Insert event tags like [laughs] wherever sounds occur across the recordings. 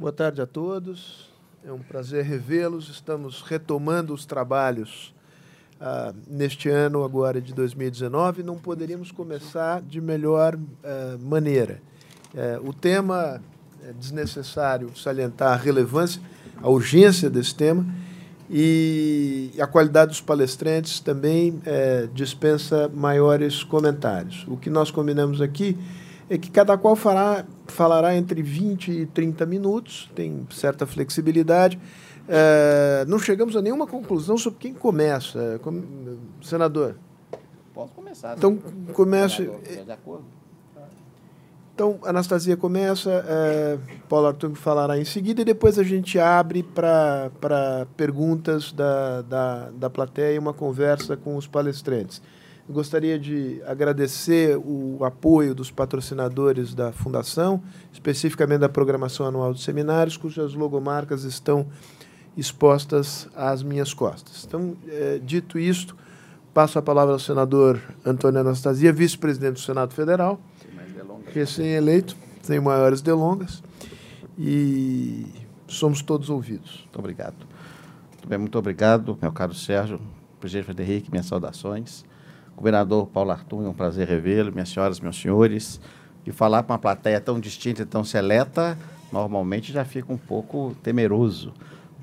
Boa tarde a todos. É um prazer revê-los. Estamos retomando os trabalhos ah, neste ano, agora de 2019. Não poderíamos começar de melhor ah, maneira. Eh, o tema é desnecessário salientar a relevância, a urgência desse tema e a qualidade dos palestrantes também eh, dispensa maiores comentários. O que nós combinamos aqui é que cada qual fará, falará entre 20 e 30 minutos, tem certa flexibilidade. É, não chegamos a nenhuma conclusão sobre quem começa. Com, senador. Posso começar. Então, comece. De acordo. Então, Anastasia começa, é, Paulo Arthur falará em seguida e depois a gente abre para perguntas da, da, da plateia e uma conversa com os palestrantes. Gostaria de agradecer o apoio dos patrocinadores da Fundação, especificamente da programação anual de seminários, cujas logomarcas estão expostas às minhas costas. Então, é, dito isto, passo a palavra ao senador Antônio Anastasia, vice-presidente do Senado Federal, recém-eleito, sem maiores delongas, e somos todos ouvidos. Muito obrigado. Muito, bem, muito obrigado, meu caro Sérgio, presidente Frederico, minhas saudações. Governador Paulo Arthur, é um prazer revê-lo, minhas senhoras, meus senhores. E falar para uma plateia tão distinta e tão seleta, normalmente já fica um pouco temeroso.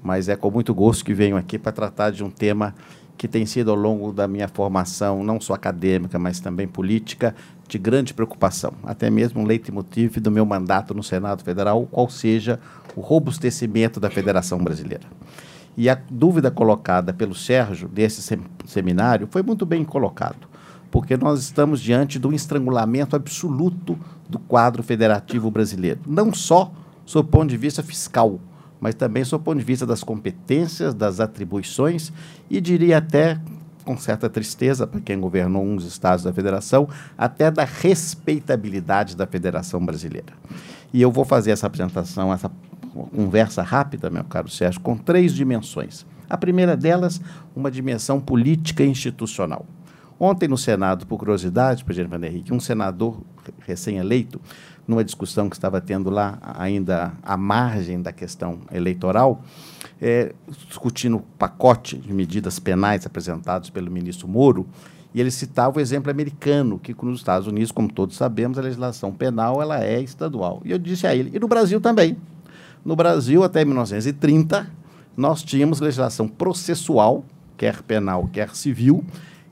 Mas é com muito gosto que venho aqui para tratar de um tema que tem sido, ao longo da minha formação, não só acadêmica, mas também política, de grande preocupação. Até mesmo um leitmotiv do meu mandato no Senado Federal, qual seja o robustecimento da Federação Brasileira. E a dúvida colocada pelo Sérgio desse seminário foi muito bem colocado, porque nós estamos diante do estrangulamento absoluto do quadro federativo brasileiro, não só sob o ponto de vista fiscal, mas também sob o ponto de vista das competências, das atribuições e diria até com certa tristeza para quem governou uns estados da federação, até da respeitabilidade da federação brasileira. E eu vou fazer essa apresentação, essa conversa rápida, meu caro Sérgio, com três dimensões. A primeira delas, uma dimensão política e institucional. Ontem, no Senado, por curiosidade, presidente Van Henrique, um senador recém-eleito, numa discussão que estava tendo lá, ainda à margem da questão eleitoral, é, discutindo o pacote de medidas penais apresentados pelo ministro Moro, e ele citava o exemplo americano, que nos Estados Unidos, como todos sabemos, a legislação penal ela é estadual. E eu disse a ele, e no Brasil também. No Brasil, até 1930, nós tínhamos legislação processual, quer penal, quer civil,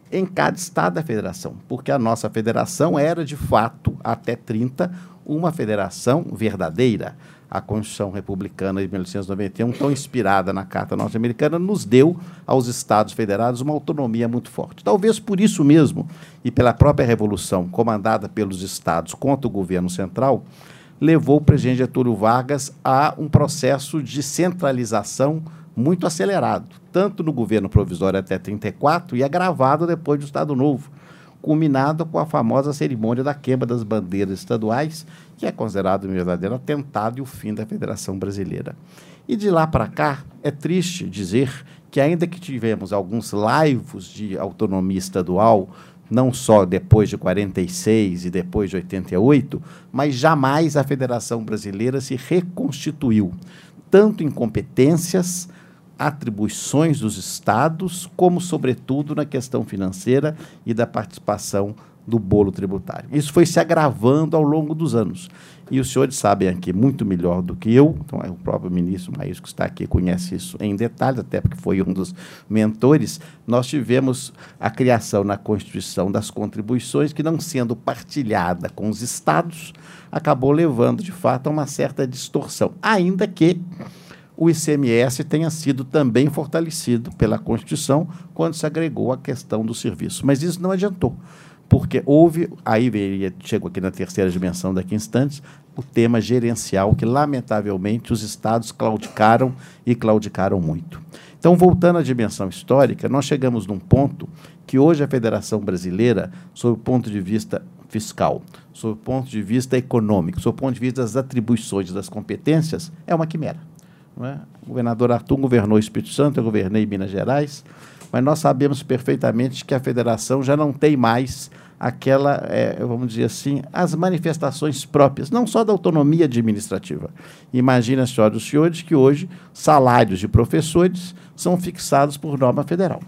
em cada estado da federação, porque a nossa federação era, de fato, até 30, uma federação verdadeira. A Constituição Republicana de 1891, tão inspirada na Carta Norte-Americana, nos deu aos Estados Federados uma autonomia muito forte. Talvez por isso mesmo, e pela própria Revolução, comandada pelos Estados contra o governo central, levou o presidente Getúlio Vargas a um processo de centralização muito acelerado, tanto no governo provisório até 34 e agravado depois do Estado Novo, culminado com a famosa cerimônia da queima das bandeiras estaduais, que é considerado um verdadeiro atentado e o fim da Federação Brasileira. E de lá para cá, é triste dizer que, ainda que tivemos alguns laivos de autonomia estadual, não só depois de 46 e depois de 88, mas jamais a Federação Brasileira se reconstituiu, tanto em competências, atribuições dos estados, como, sobretudo, na questão financeira e da participação do bolo tributário. Isso foi se agravando ao longo dos anos. E os senhores sabem aqui muito melhor do que eu, então é o próprio ministro Maísco que está aqui conhece isso em detalhes, até porque foi um dos mentores. Nós tivemos a criação na Constituição das contribuições, que não sendo partilhada com os estados, acabou levando, de fato, a uma certa distorção, ainda que o ICMS tenha sido também fortalecido pela Constituição quando se agregou a questão do serviço. Mas isso não adiantou porque houve, aí chego aqui na terceira dimensão daqui a instantes, o tema gerencial, que lamentavelmente os estados claudicaram e claudicaram muito. Então, voltando à dimensão histórica, nós chegamos num ponto que hoje a Federação Brasileira, sob o ponto de vista fiscal, sob o ponto de vista econômico, sob o ponto de vista das atribuições das competências, é uma quimera. É? O governador Arthur governou o Espírito Santo, eu governei Minas Gerais, mas nós sabemos perfeitamente que a federação já não tem mais aquela, é, vamos dizer assim, as manifestações próprias, não só da autonomia administrativa. Imagina, a senhora e senhores, que hoje salários de professores são fixados por norma federal.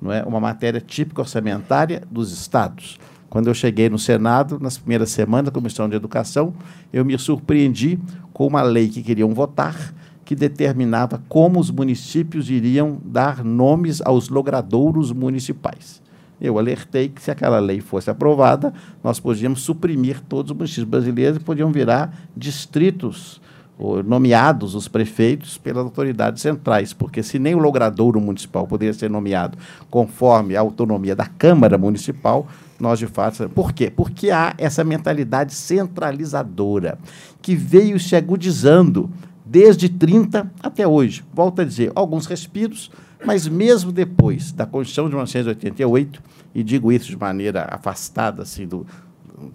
Não é uma matéria típica orçamentária dos estados. Quando eu cheguei no Senado, nas primeiras semanas da Comissão de Educação, eu me surpreendi com uma lei que queriam votar, que determinava como os municípios iriam dar nomes aos logradouros municipais. Eu alertei que se aquela lei fosse aprovada, nós podíamos suprimir todos os municípios brasileiros e podiam virar distritos nomeados os prefeitos pelas autoridades centrais, porque se nem o logradouro municipal poderia ser nomeado conforme a autonomia da Câmara Municipal, nós de fato. Por quê? Porque há essa mentalidade centralizadora que veio se agudizando desde 30 até hoje. Volto a dizer, alguns respiros, mas mesmo depois da Constituição de 1988, e digo isso de maneira afastada assim, do,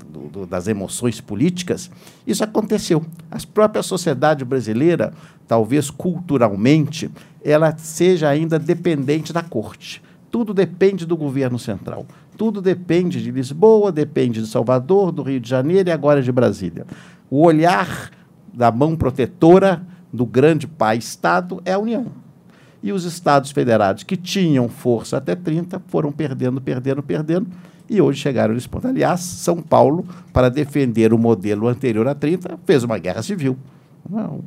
do, do, das emoções políticas, isso aconteceu. A própria sociedade brasileira, talvez culturalmente, ela seja ainda dependente da corte. Tudo depende do governo central. Tudo depende de Lisboa, depende de Salvador, do Rio de Janeiro e agora de Brasília. O olhar da mão protetora do grande pai Estado é a União. E os estados federados que tinham força até 30 foram perdendo, perdendo, perdendo, e hoje chegaram nesse ponto. Aliás, São Paulo, para defender o modelo anterior a 30, fez uma guerra civil. Não,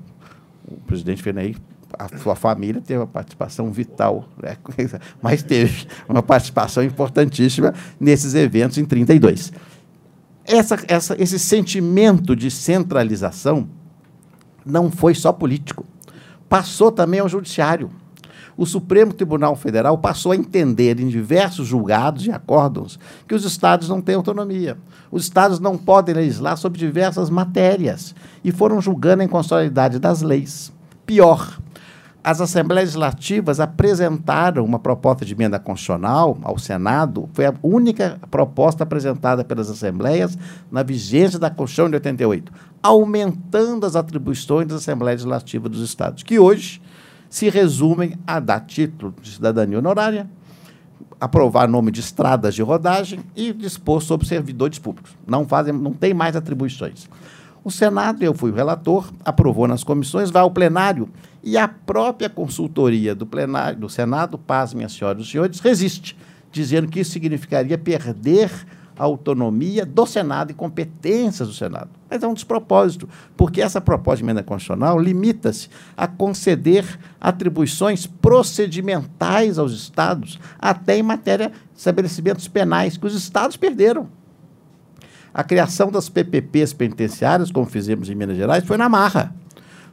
o presidente Fenei, a sua família teve uma participação vital, né? [laughs] mas teve uma participação importantíssima nesses eventos em 32. Essa, essa, esse sentimento de centralização não foi só político, passou também ao judiciário. O Supremo Tribunal Federal passou a entender em diversos julgados e acórdãos que os estados não têm autonomia. Os estados não podem legislar sobre diversas matérias e foram julgando a inconstitucionalidade das leis. Pior, as assembleias legislativas apresentaram uma proposta de emenda constitucional ao Senado, foi a única proposta apresentada pelas assembleias na vigência da Constituição de 88, aumentando as atribuições das assembleias legislativas dos estados, que hoje se resumem a dar título de cidadania honorária, aprovar nome de estradas de rodagem e dispor sobre servidores públicos. Não fazem, não tem mais atribuições. O Senado, eu fui o relator, aprovou nas comissões, vai ao plenário e a própria consultoria do plenário do Senado, paz, minhas senhoras e os senhores, resiste, dizendo que isso significaria perder a autonomia do Senado e competências do Senado. Mas é um despropósito, porque essa proposta de emenda constitucional limita-se a conceder atribuições procedimentais aos estados, até em matéria de estabelecimentos penais, que os estados perderam. A criação das PPPs penitenciárias, como fizemos em Minas Gerais, foi na marra.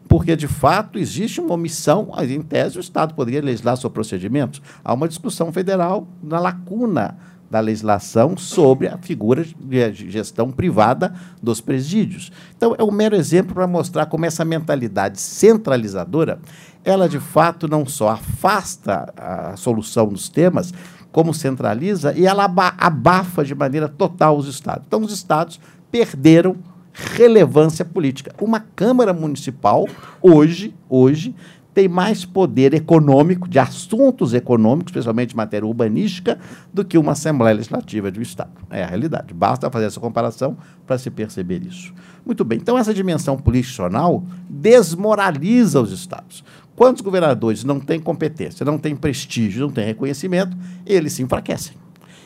Porque, de fato, existe uma omissão, em tese, o Estado poderia legislar sobre procedimentos. Há uma discussão federal na lacuna da legislação sobre a figura de gestão privada dos presídios. Então, é um mero exemplo para mostrar como essa mentalidade centralizadora, ela de fato não só afasta a solução dos temas, como centraliza e ela abafa de maneira total os estados. Então, os estados perderam relevância política. Uma Câmara Municipal, hoje, hoje, tem mais poder econômico, de assuntos econômicos, especialmente matéria urbanística, do que uma Assembleia Legislativa de um Estado. É a realidade. Basta fazer essa comparação para se perceber isso. Muito bem, então essa dimensão político desmoraliza os Estados. Quando os governadores não têm competência, não têm prestígio, não têm reconhecimento, eles se enfraquecem.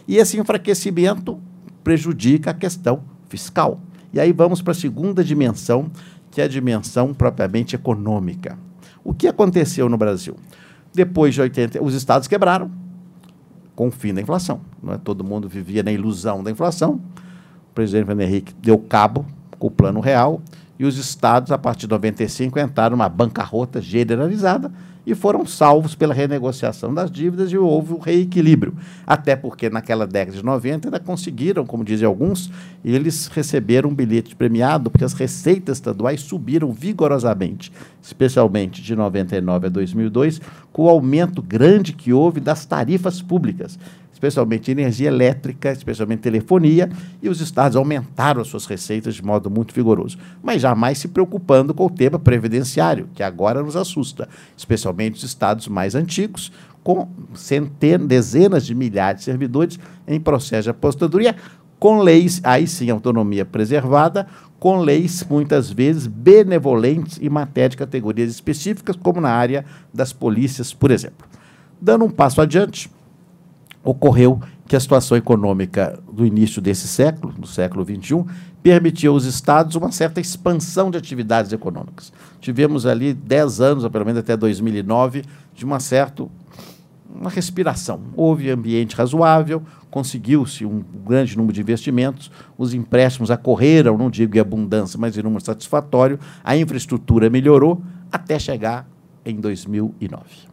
E esse enfraquecimento prejudica a questão fiscal. E aí vamos para a segunda dimensão, que é a dimensão propriamente econômica. O que aconteceu no Brasil? Depois de 80, os estados quebraram com o fim da inflação. Não é? Todo mundo vivia na ilusão da inflação. O presidente Fernando Henrique deu cabo com o plano real e os estados, a partir de 95, entraram numa bancarrota generalizada e foram salvos pela renegociação das dívidas e houve o reequilíbrio. Até porque naquela década de 90 ainda conseguiram, como dizem alguns, eles receberam um bilhete premiado porque as receitas estaduais subiram vigorosamente, especialmente de 99 a 2002, com o aumento grande que houve das tarifas públicas especialmente energia elétrica, especialmente telefonia, e os estados aumentaram as suas receitas de modo muito vigoroso, mas jamais se preocupando com o tema previdenciário, que agora nos assusta, especialmente os estados mais antigos, com centenas, dezenas de milhares de servidores em processo de apostadoria, com leis, aí sim, autonomia preservada, com leis muitas vezes benevolentes em matéria de categorias específicas, como na área das polícias, por exemplo. Dando um passo adiante, ocorreu que a situação econômica do início desse século, do século XXI, permitiu aos estados uma certa expansão de atividades econômicas. Tivemos ali 10 anos, pelo menos até 2009, de uma certa uma respiração. Houve ambiente razoável, conseguiu-se um grande número de investimentos, os empréstimos acorreram, não digo em abundância, mas em número satisfatório, a infraestrutura melhorou até chegar em 2009.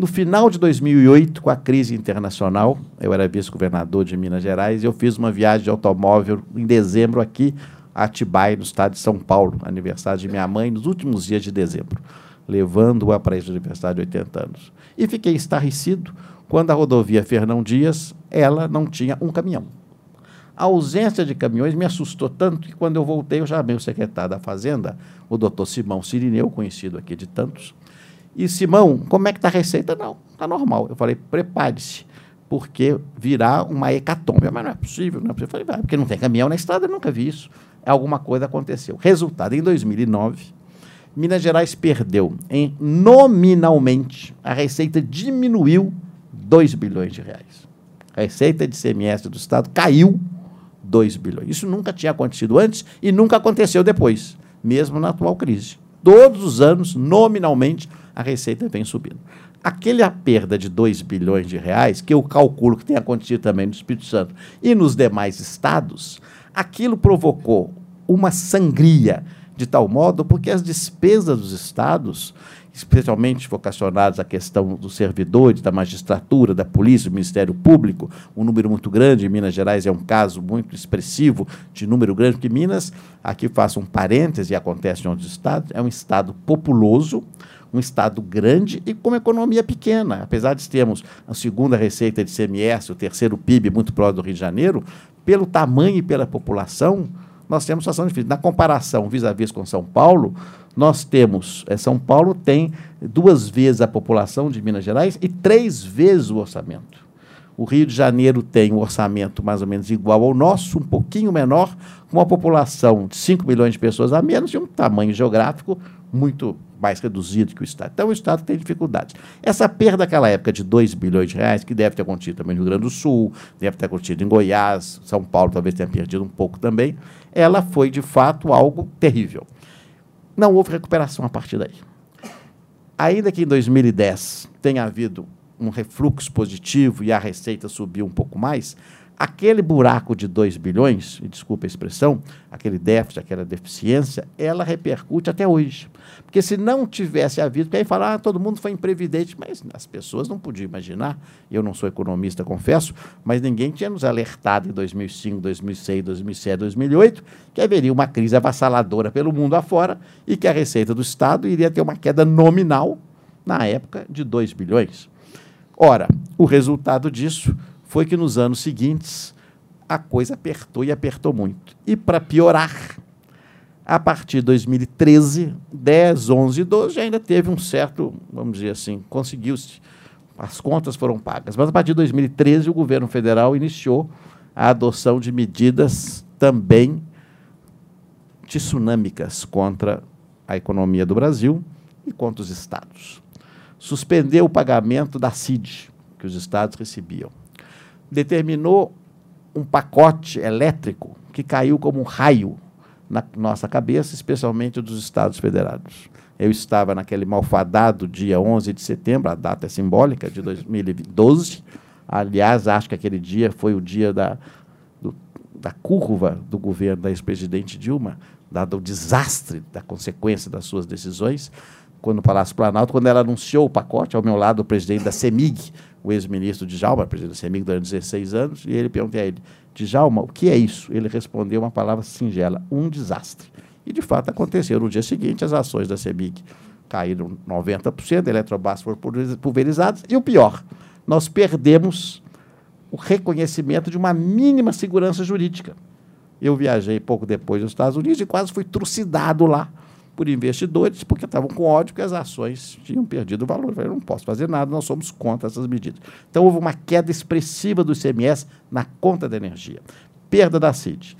No final de 2008, com a crise internacional, eu era vice-governador de Minas Gerais, e eu fiz uma viagem de automóvel em dezembro aqui a Atibaia, no estado de São Paulo, aniversário de minha mãe, nos últimos dias de dezembro, levando-a para esse aniversário de 80 anos. E fiquei estarrecido quando a rodovia Fernão Dias, ela não tinha um caminhão. A ausência de caminhões me assustou tanto que quando eu voltei, eu chamei o secretário da Fazenda, o doutor Simão Sirineu, conhecido aqui de tantos, e Simão, como é que está a receita? Não, está normal. Eu falei, prepare-se, porque virá uma hecatombe. Mas não é possível, não é possível. Eu falei, vai, porque não tem caminhão na estrada, eu nunca vi isso. Alguma coisa aconteceu. Resultado, em 2009, Minas Gerais perdeu, em nominalmente, a receita diminuiu 2 bilhões de reais. A receita de CMS do Estado caiu 2 bilhões. Isso nunca tinha acontecido antes e nunca aconteceu depois, mesmo na atual crise. Todos os anos, nominalmente, a receita vem subindo. Aquela perda de 2 bilhões de reais, que eu calculo que tem acontecido também no Espírito Santo e nos demais estados, aquilo provocou uma sangria de tal modo porque as despesas dos estados, especialmente vocacionadas à questão dos servidores, da magistratura, da polícia, do Ministério Público, um número muito grande, em Minas Gerais é um caso muito expressivo de número grande, porque Minas, aqui faço um parêntese, e acontece em outros estados, é um estado populoso, um estado grande e com economia pequena. Apesar de termos a segunda receita de CMS, o terceiro PIB muito próximo do Rio de Janeiro, pelo tamanho e pela população, nós temos situação difícil. Na comparação vis-à-vis -vis com São Paulo, nós temos, é, São Paulo tem duas vezes a população de Minas Gerais e três vezes o orçamento. O Rio de Janeiro tem um orçamento mais ou menos igual ao nosso, um pouquinho menor, com uma população de 5 milhões de pessoas a menos e um tamanho geográfico muito mais reduzido que o Estado. Então, o Estado tem dificuldades. Essa perda daquela época de 2 bilhões de reais, que deve ter acontecido também no Rio Grande do Sul, deve ter acontecido em Goiás, São Paulo talvez tenha perdido um pouco também, ela foi, de fato, algo terrível. Não houve recuperação a partir daí. Ainda que em 2010 tenha havido um refluxo positivo e a receita subiu um pouco mais, aquele buraco de 2 bilhões, desculpa a expressão, aquele déficit, aquela deficiência, ela repercute até hoje. Porque se não tivesse havido, porque aí falar, ah, todo mundo foi imprevidente, mas as pessoas não podiam imaginar, eu não sou economista, confesso, mas ninguém tinha nos alertado em 2005, 2006, 2007, 2008, que haveria uma crise avassaladora pelo mundo afora e que a receita do Estado iria ter uma queda nominal, na época, de 2 bilhões. Ora, o resultado disso foi que nos anos seguintes a coisa apertou e apertou muito. E para piorar, a partir de 2013, 10, 11, 12, ainda teve um certo, vamos dizer assim, conseguiu-se, as contas foram pagas. Mas a partir de 2013, o governo federal iniciou a adoção de medidas também tsunâmicas contra a economia do Brasil e contra os estados. Suspendeu o pagamento da CID, que os estados recebiam determinou um pacote elétrico que caiu como um raio na nossa cabeça, especialmente dos Estados Federados. Eu estava naquele malfadado dia 11 de setembro, a data é simbólica, de 2012. Aliás, acho que aquele dia foi o dia da, do, da curva do governo da ex-presidente Dilma, dado o desastre da consequência das suas decisões, quando no Palácio Planalto, quando ela anunciou o pacote, ao meu lado o presidente da CEMIG, o ex-ministro Djalma, presidente da CEMIG durante 16 anos, e ele perguntou a ele, Djalma, o que é isso? Ele respondeu uma palavra singela, um desastre. E, de fato, aconteceu. No dia seguinte, as ações da CEMIG caíram 90%, a Eletrobras foram pulverizadas, e o pior, nós perdemos o reconhecimento de uma mínima segurança jurídica. Eu viajei pouco depois nos Estados Unidos e quase fui trucidado lá por investidores, porque estavam com ódio que as ações tinham perdido valor. Eu não posso fazer nada, nós somos contra essas medidas. Então, houve uma queda expressiva do ICMS na conta da energia. Perda da CID.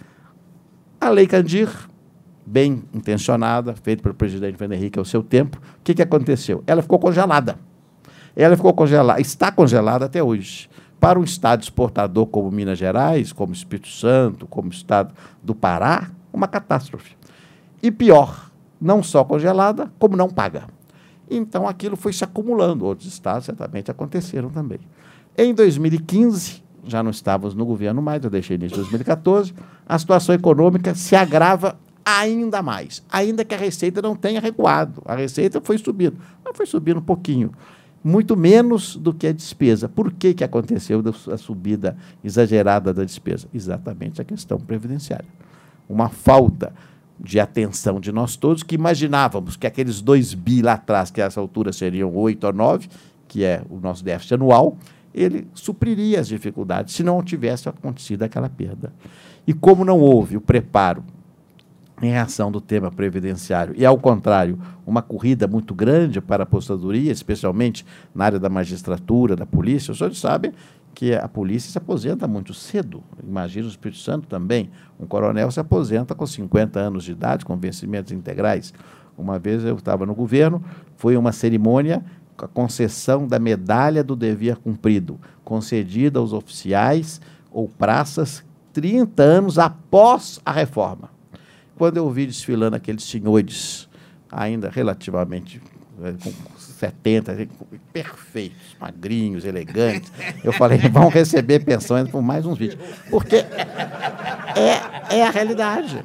A Lei Candir, bem intencionada, feita pelo presidente Fernando Henrique ao seu tempo, o que, que aconteceu? Ela ficou congelada. Ela ficou congelada, está congelada até hoje. Para um estado exportador como Minas Gerais, como Espírito Santo, como o estado do Pará, uma catástrofe. E pior, não só congelada, como não paga. Então aquilo foi se acumulando. Outros estados certamente aconteceram também. Em 2015, já não estávamos no governo mais, eu deixei nisso em 2014, a situação econômica se agrava ainda mais, ainda que a receita não tenha recuado. A receita foi subindo, mas foi subindo um pouquinho muito menos do que a despesa. Por que, que aconteceu a subida exagerada da despesa? Exatamente a questão previdenciária. Uma falta de atenção de nós todos, que imaginávamos que aqueles 2 bi lá atrás, que a essa altura seriam 8 ou 9, que é o nosso déficit anual, ele supriria as dificuldades se não tivesse acontecido aquela perda. E como não houve o preparo em reação do tema previdenciário e, ao contrário, uma corrida muito grande para a apostadoria, especialmente na área da magistratura, da polícia. Os senhores sabem que a polícia se aposenta muito cedo. Imagina o Espírito Santo também. Um coronel se aposenta com 50 anos de idade, com vencimentos integrais. Uma vez eu estava no governo, foi uma cerimônia a concessão da medalha do dever cumprido, concedida aos oficiais ou praças 30 anos após a reforma quando eu vi desfilando aqueles senhores, ainda relativamente eh, com 70, perfeitos, magrinhos, elegantes, eu falei, [laughs] vão receber pensões por mais uns vídeos. Porque é, é a realidade.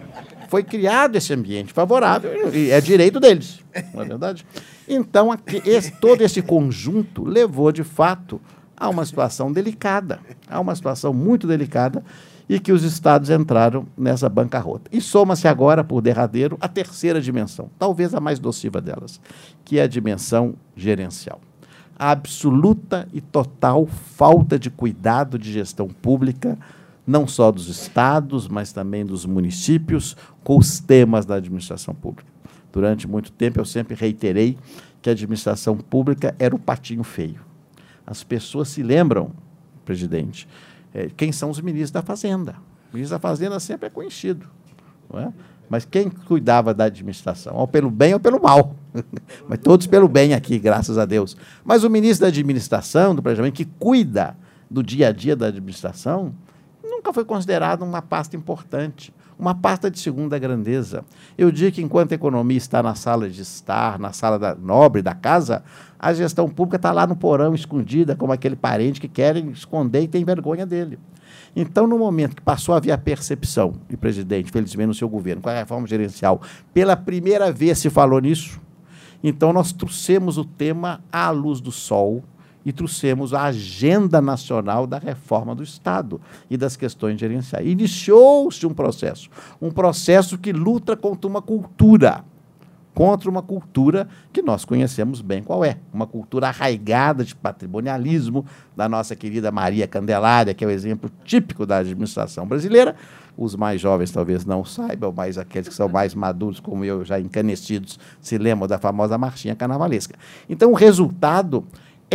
Foi criado esse ambiente favorável e é direito deles, não é verdade? Então, aqui, esse, todo esse conjunto levou, de fato, a uma situação delicada, a uma situação muito delicada e que os estados entraram nessa bancarrota. E soma-se agora, por derradeiro, a terceira dimensão, talvez a mais nociva delas, que é a dimensão gerencial. A absoluta e total falta de cuidado de gestão pública, não só dos estados, mas também dos municípios, com os temas da administração pública. Durante muito tempo, eu sempre reiterei que a administração pública era o patinho feio. As pessoas se lembram, presidente, é, quem são os ministros da Fazenda. O ministro da Fazenda sempre é conhecido. Não é? Mas quem cuidava da administração? Ou pelo bem ou pelo mal. [laughs] Mas todos pelo bem aqui, graças a Deus. Mas o ministro da administração, do planejamento, que cuida do dia a dia da administração, nunca foi considerado uma pasta importante, uma pasta de segunda grandeza. Eu digo que enquanto a economia está na sala de estar, na sala da nobre da casa, a gestão pública está lá no porão, escondida, como aquele parente que quer esconder e tem vergonha dele. Então, no momento que passou a haver a percepção, e presidente, felizmente no seu governo, com a reforma gerencial, pela primeira vez se falou nisso, então nós trouxemos o tema à luz do sol e trouxemos a agenda nacional da reforma do Estado e das questões gerenciais. Iniciou-se um processo, um processo que luta contra uma cultura contra uma cultura que nós conhecemos bem qual é, uma cultura arraigada de patrimonialismo da nossa querida Maria Candelária, que é o exemplo típico da administração brasileira. Os mais jovens talvez não saibam, mas aqueles que são mais maduros, como eu, já encanecidos, se lembram da famosa marchinha carnavalesca. Então, o resultado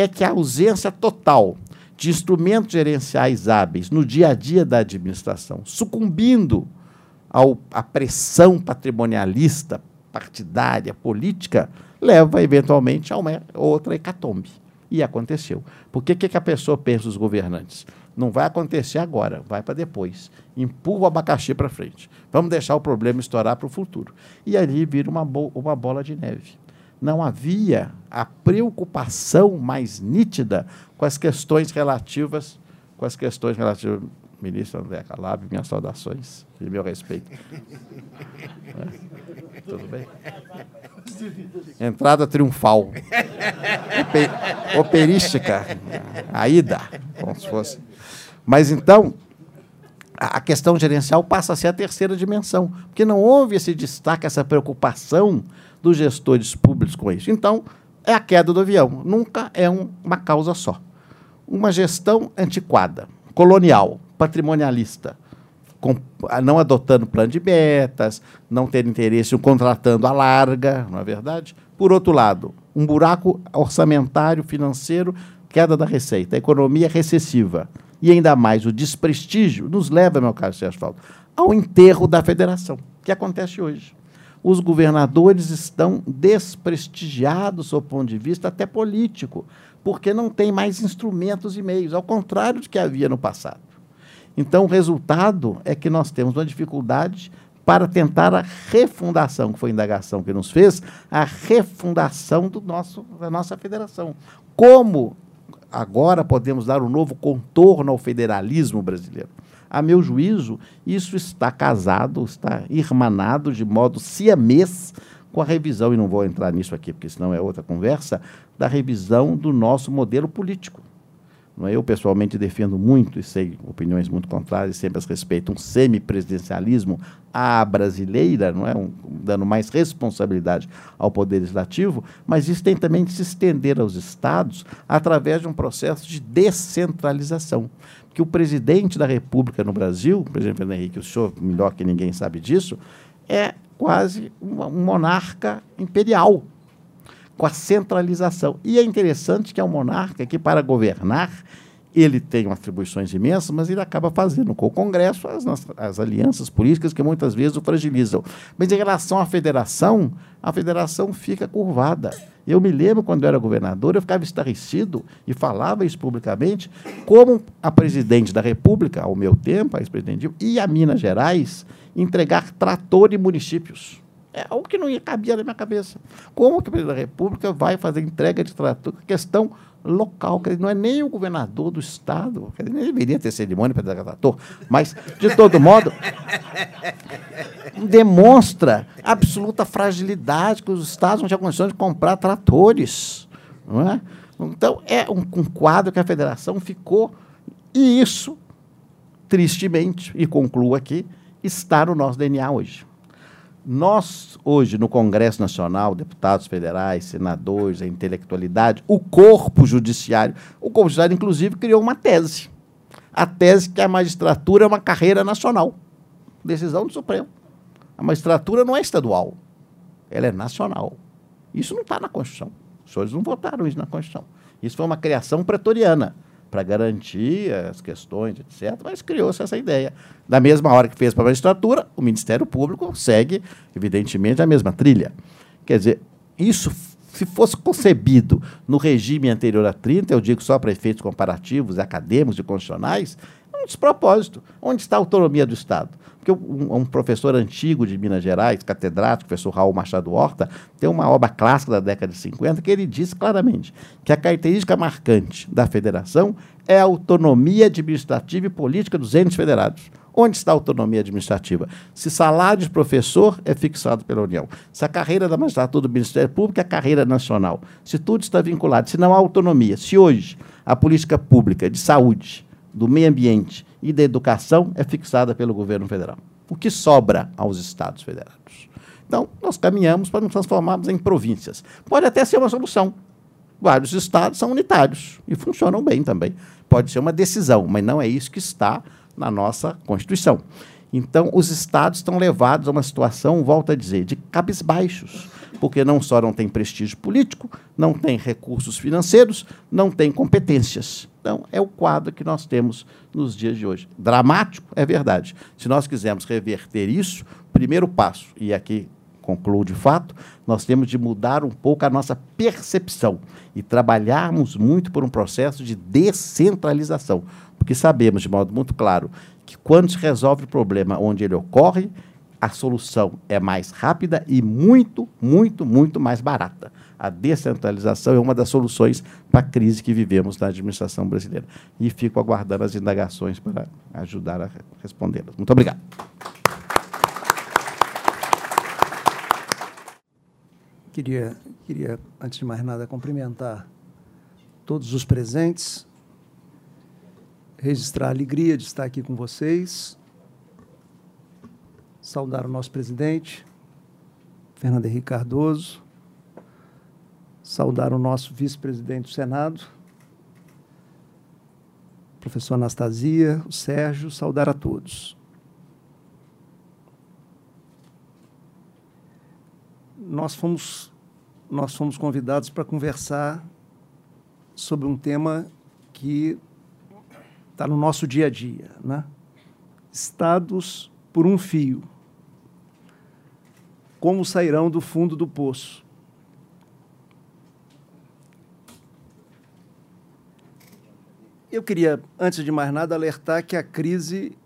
é que a ausência total de instrumentos gerenciais hábeis no dia a dia da administração, sucumbindo à pressão patrimonialista partidária, política, leva eventualmente a uma outra hecatombe. E aconteceu. Por que, que a pessoa pensa, os governantes? Não vai acontecer agora, vai para depois. Empurra o abacaxi para frente. Vamos deixar o problema estourar para o futuro. E ali vira uma, uma bola de neve. Não havia a preocupação mais nítida com as questões relativas, com as questões relativas ministro André Calab, minhas saudações e meu respeito. É? Tudo bem? Entrada triunfal. operística. A ida, como se fosse. Mas então, a questão gerencial passa a ser a terceira dimensão, porque não houve esse destaque, essa preocupação dos gestores públicos com isso. Então, é a queda do avião. Nunca é um, uma causa só. Uma gestão antiquada, colonial, patrimonialista, com, não adotando plano de metas, não ter interesse contratando a larga, não é verdade? Por outro lado, um buraco orçamentário, financeiro, queda da receita, economia recessiva e ainda mais o desprestígio nos leva, meu caro Sérgio Faldo, ao enterro da federação, que acontece hoje. Os governadores estão desprestigiados do ponto de vista até político, porque não tem mais instrumentos e meios, ao contrário do que havia no passado. Então, o resultado é que nós temos uma dificuldade para tentar a refundação, que foi a indagação que nos fez, a refundação do nosso, da nossa federação. Como agora podemos dar um novo contorno ao federalismo brasileiro? A meu juízo, isso está casado, está irmanado de modo siamês com a revisão, e não vou entrar nisso aqui, porque senão é outra conversa, da revisão do nosso modelo político. Não é? Eu, pessoalmente, defendo muito, e sei opiniões muito contrárias, sempre as respeito, um semipresidencialismo à brasileira, não é? Um, dando mais responsabilidade ao Poder Legislativo, mas isso tem também de se estender aos estados através de um processo de descentralização. Que o presidente da República no Brasil, o presidente Fernando Henrique, o senhor melhor que ninguém sabe disso, é quase um, um monarca imperial com a centralização. E é interessante que é um monarca que, para governar, ele tem atribuições imensas, mas ele acaba fazendo com o Congresso as, as, alianças políticas que muitas vezes o fragilizam. Mas em relação à federação, a federação fica curvada. Eu me lembro, quando eu era governador, eu ficava estarrecido e falava isso publicamente, como a presidente da República, ao meu tempo, a ex-presidente, e a Minas Gerais entregar trator em municípios. É algo que não ia cabia na minha cabeça. Como que o presidente da República vai fazer entrega de trator? Questão local, não é nem o governador do estado, nem deveria ter cerimônia para trator, mas, de todo modo, demonstra absoluta fragilidade que os estados não tinham condições de comprar tratores. Não é? Então, é um, um quadro que a federação ficou, e isso, tristemente, e concluo aqui, está no nosso DNA hoje. Nós, hoje, no Congresso Nacional, deputados federais, senadores, a intelectualidade, o corpo judiciário, o corpo judiciário, inclusive, criou uma tese. A tese que a magistratura é uma carreira nacional. Decisão do Supremo. A magistratura não é estadual, ela é nacional. Isso não está na Constituição. Os senhores não votaram isso na Constituição. Isso foi uma criação pretoriana para garantir as questões, etc., mas criou-se essa ideia. Da mesma hora que fez para a magistratura, o Ministério Público segue, evidentemente, a mesma trilha. Quer dizer, isso, se fosse concebido no regime anterior a 30, eu digo só para efeitos comparativos, acadêmicos e constitucionais, um despropósito. Onde está a autonomia do Estado? Porque um, um, professor antigo de Minas Gerais, catedrático, professor Raul Machado Horta, tem uma obra clássica da década de 50 que ele diz claramente que a característica marcante da federação é a autonomia administrativa e política dos entes federados. Onde está a autonomia administrativa? Se salário de professor é fixado pela União, se a carreira da magistratura do Ministério Público é carreira nacional, se tudo está vinculado, se não há autonomia, se hoje a política pública de saúde, do meio ambiente e da educação é fixada pelo governo federal. O que sobra aos estados federados? Então, nós caminhamos para nos transformarmos em províncias. Pode até ser uma solução. Vários estados são unitários e funcionam bem também. Pode ser uma decisão, mas não é isso que está na nossa Constituição. Então, os estados estão levados a uma situação, volto a dizer, de cabisbaixos, porque não só não tem prestígio político, não tem recursos financeiros, não tem competências. Então, é o quadro que nós temos nos dias de hoje. Dramático, é verdade. Se nós quisermos reverter isso, primeiro passo, e aqui concluo de fato, nós temos de mudar um pouco a nossa percepção e trabalharmos muito por um processo de descentralização, porque sabemos de modo muito claro que quando se resolve o problema onde ele ocorre, a solução é mais rápida e muito, muito, muito mais barata. A descentralização é uma das soluções para a crise que vivemos na administração brasileira. E fico aguardando as indagações para ajudar a respondê-las. Muito obrigado. Queria, queria, antes de mais nada, cumprimentar todos os presentes, registrar a alegria de estar aqui com vocês, saudar o nosso presidente, Fernando Henrique Cardoso, saudar o nosso vice-presidente do Senado, professor Anastasia, o Sérgio, saudar a todos. Nós fomos, nós fomos convidados para conversar sobre um tema que está no nosso dia a dia, né? Estados por um fio. Como sairão do fundo do poço? Eu queria, antes de mais nada, alertar que a crise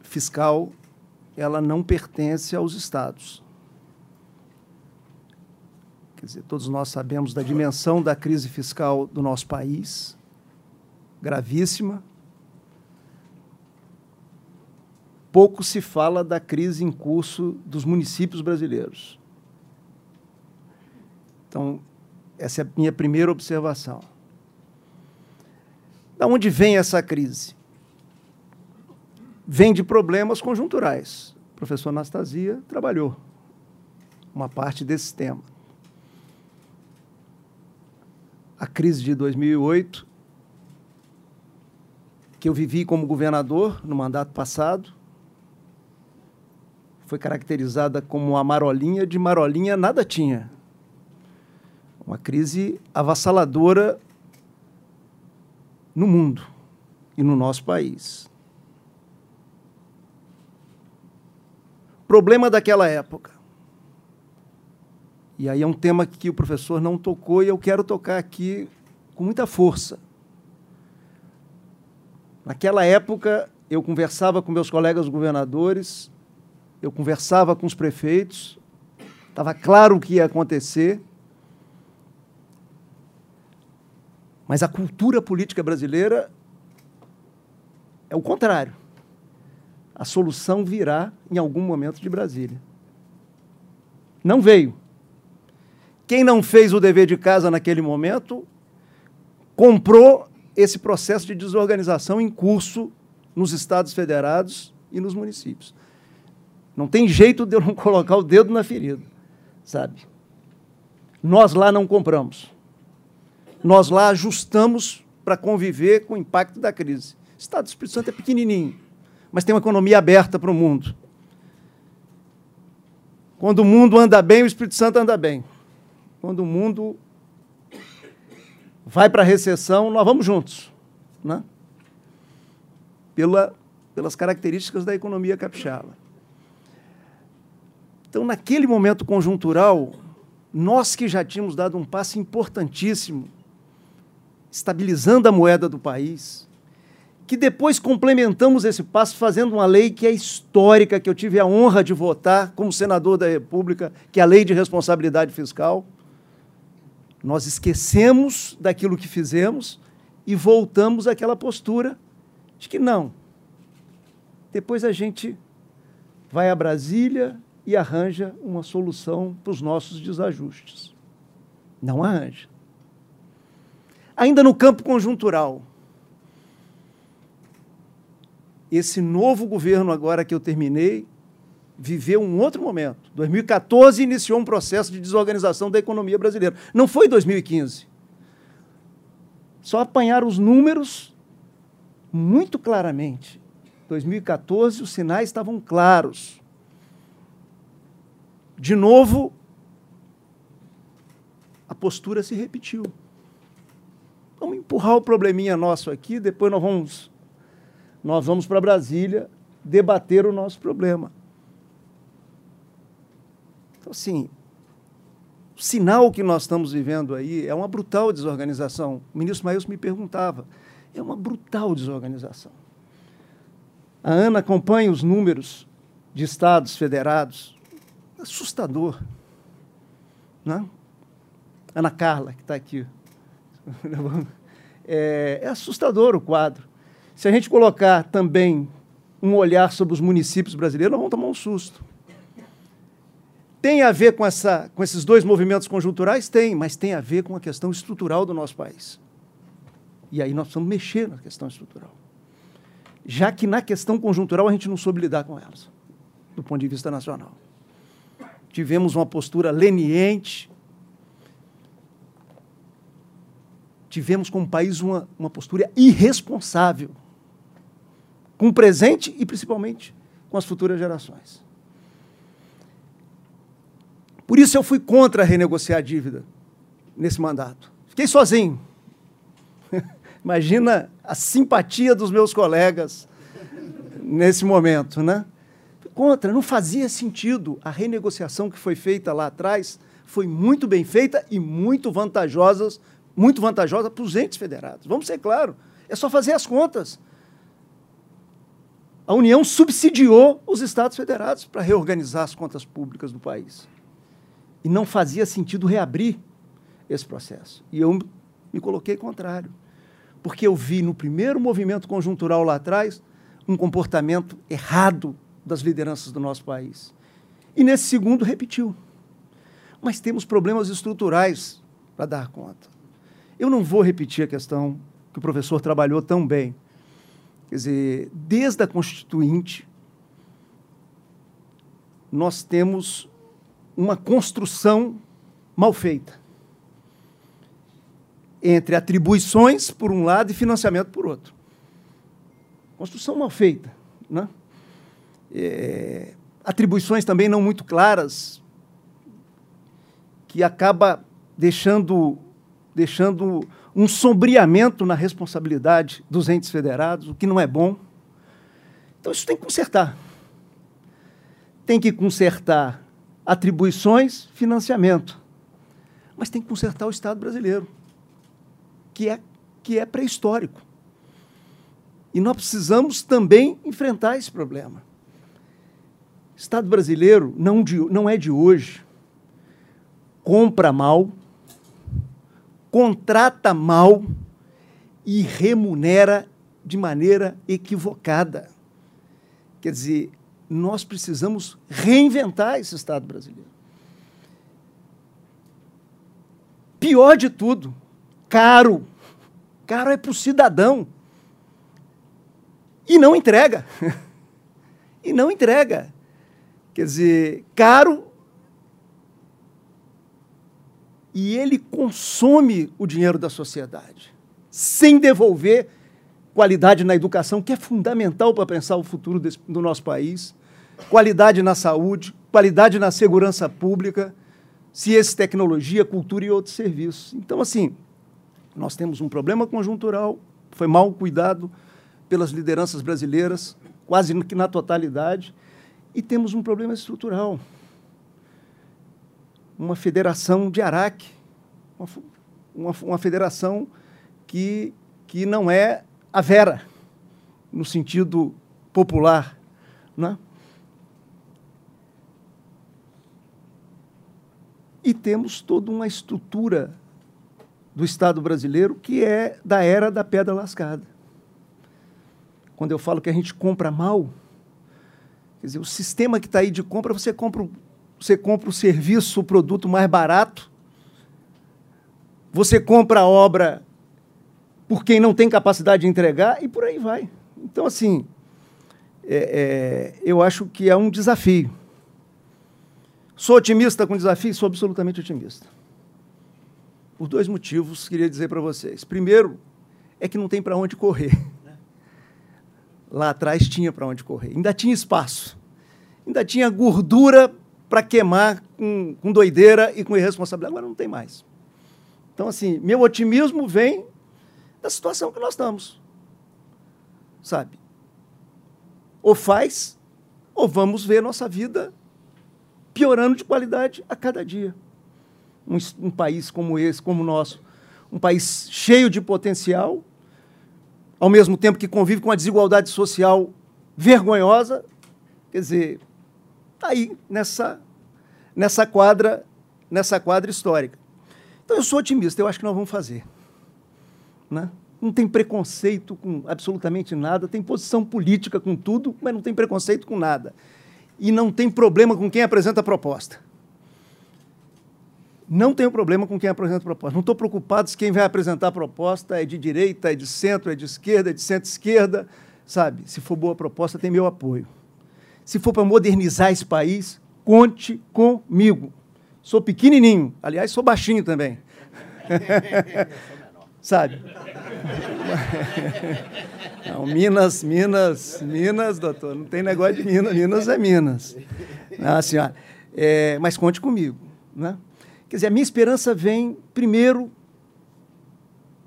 fiscal ela não pertence aos estados. Quer dizer, todos nós sabemos da dimensão da crise fiscal do nosso país, gravíssima. Pouco se fala da crise em curso dos municípios brasileiros. Então, essa é a minha primeira observação. Da onde vem essa crise? Vem de problemas conjunturais. O professor Anastasia trabalhou uma parte desse tema. A crise de 2008, que eu vivi como governador no mandato passado, foi caracterizada como uma marolinha, de marolinha nada tinha. Uma crise avassaladora no mundo e no nosso país. Problema daquela época. E aí é um tema que o professor não tocou e eu quero tocar aqui com muita força. Naquela época, eu conversava com meus colegas governadores, eu conversava com os prefeitos, estava claro o que ia acontecer, Mas a cultura política brasileira é o contrário. A solução virá em algum momento de Brasília. Não veio. Quem não fez o dever de casa naquele momento comprou esse processo de desorganização em curso nos estados federados e nos municípios. Não tem jeito de eu não [laughs] colocar o dedo na ferida, sabe? Nós lá não compramos nós lá ajustamos para conviver com o impacto da crise. O Estado do Espírito Santo é pequenininho, mas tem uma economia aberta para o mundo. Quando o mundo anda bem, o Espírito Santo anda bem. Quando o mundo vai para a recessão, nós vamos juntos. Né? Pela, pelas características da economia capixaba. Então, naquele momento conjuntural, nós que já tínhamos dado um passo importantíssimo estabilizando a moeda do país, que depois complementamos esse passo fazendo uma lei que é histórica, que eu tive a honra de votar como senador da República, que é a Lei de Responsabilidade Fiscal. Nós esquecemos daquilo que fizemos e voltamos àquela postura de que não. Depois a gente vai a Brasília e arranja uma solução para os nossos desajustes. Não arranja. Ainda no campo conjuntural, esse novo governo, agora que eu terminei, viveu um outro momento. 2014 iniciou um processo de desorganização da economia brasileira. Não foi 2015. Só apanhar os números muito claramente. 2014 os sinais estavam claros. De novo, a postura se repetiu. Vamos empurrar o probleminha nosso aqui, depois nós vamos, nós vamos para Brasília debater o nosso problema. Então, assim, o sinal que nós estamos vivendo aí é uma brutal desorganização. O ministro Maílson me perguntava, é uma brutal desorganização. A Ana acompanha os números de estados federados, assustador. Né? Ana Carla, que está aqui, [laughs] é, é assustador o quadro. Se a gente colocar também um olhar sobre os municípios brasileiros, nós vamos tomar um susto. Tem a ver com, essa, com esses dois movimentos conjunturais? Tem, mas tem a ver com a questão estrutural do nosso país. E aí nós precisamos mexer na questão estrutural. Já que na questão conjuntural a gente não soube lidar com elas, do ponto de vista nacional. Tivemos uma postura leniente, tivemos como país uma, uma postura irresponsável com o presente e principalmente com as futuras gerações. Por isso eu fui contra renegociar a dívida nesse mandato. Fiquei sozinho. [laughs] Imagina a simpatia dos meus colegas nesse momento, né? Contra, não fazia sentido. A renegociação que foi feita lá atrás foi muito bem feita e muito vantajosa, muito vantajosa para os entes federados. Vamos ser claros, é só fazer as contas. A União subsidiou os estados federados para reorganizar as contas públicas do país. E não fazia sentido reabrir esse processo. E eu me coloquei contrário porque eu vi no primeiro movimento conjuntural lá atrás um comportamento errado das lideranças do nosso país. E nesse segundo repetiu. Mas temos problemas estruturais para dar conta. Eu não vou repetir a questão que o professor trabalhou tão bem. Quer dizer, desde a Constituinte, nós temos uma construção mal feita entre atribuições, por um lado, e financiamento, por outro. Construção mal feita. Né? É, atribuições também não muito claras, que acaba deixando, deixando um sombreamento na responsabilidade dos entes federados, o que não é bom. Então, isso tem que consertar. Tem que consertar atribuições, financiamento. Mas tem que consertar o Estado brasileiro que é, que é pré-histórico. E nós precisamos também enfrentar esse problema. Estado brasileiro não, de, não é de hoje. Compra mal, contrata mal e remunera de maneira equivocada. Quer dizer, nós precisamos reinventar esse Estado brasileiro. Pior de tudo, caro. Caro é para o cidadão. E não entrega. [laughs] e não entrega. Quer dizer, caro. E ele consome o dinheiro da sociedade, sem devolver qualidade na educação, que é fundamental para pensar o futuro desse, do nosso país, qualidade na saúde, qualidade na segurança pública, ciência, tecnologia, cultura e outros serviços. Então, assim, nós temos um problema conjuntural, foi mal cuidado pelas lideranças brasileiras, quase que na totalidade, e temos um problema estrutural. Uma federação de Araque, uma, uma, uma federação que, que não é a Vera, no sentido popular. Né? E temos toda uma estrutura do Estado brasileiro, que é da era da pedra lascada. Quando eu falo que a gente compra mal, quer dizer, o sistema que está aí de compra, você compra, você compra o serviço, o produto mais barato, você compra a obra por quem não tem capacidade de entregar e por aí vai. Então, assim, é, é, eu acho que é um desafio. Sou otimista com desafio? Sou absolutamente otimista por dois motivos queria dizer para vocês. Primeiro, é que não tem para onde correr. Lá atrás tinha para onde correr, ainda tinha espaço, ainda tinha gordura para queimar com, com doideira e com irresponsabilidade. Agora não tem mais. Então, assim, meu otimismo vem da situação que nós estamos. Sabe? Ou faz, ou vamos ver nossa vida piorando de qualidade a cada dia um, um país como esse, como o nosso, um país cheio de potencial, ao mesmo tempo que convive com a desigualdade social vergonhosa, quer dizer, está aí nessa, nessa quadra, nessa quadra histórica. Então eu sou otimista, eu acho que nós vamos fazer. Né? Não tem preconceito com absolutamente nada, tem posição política com tudo, mas não tem preconceito com nada. E não tem problema com quem apresenta a proposta. Não tenho problema com quem apresenta a proposta. Não estou preocupado se quem vai apresentar a proposta é de direita, é de centro, é de esquerda, é de centro-esquerda. Sabe, se for boa proposta, tem meu apoio. Se for para modernizar esse país, conte comigo. Sou pequenininho, aliás, sou baixinho também. [laughs] Sabe? [laughs] Não, Minas, Minas, Minas, doutor, não tem negócio de Minas, Minas é Minas. Não, senhora. É, mas conte comigo Né? Quer dizer, a minha esperança vem, primeiro,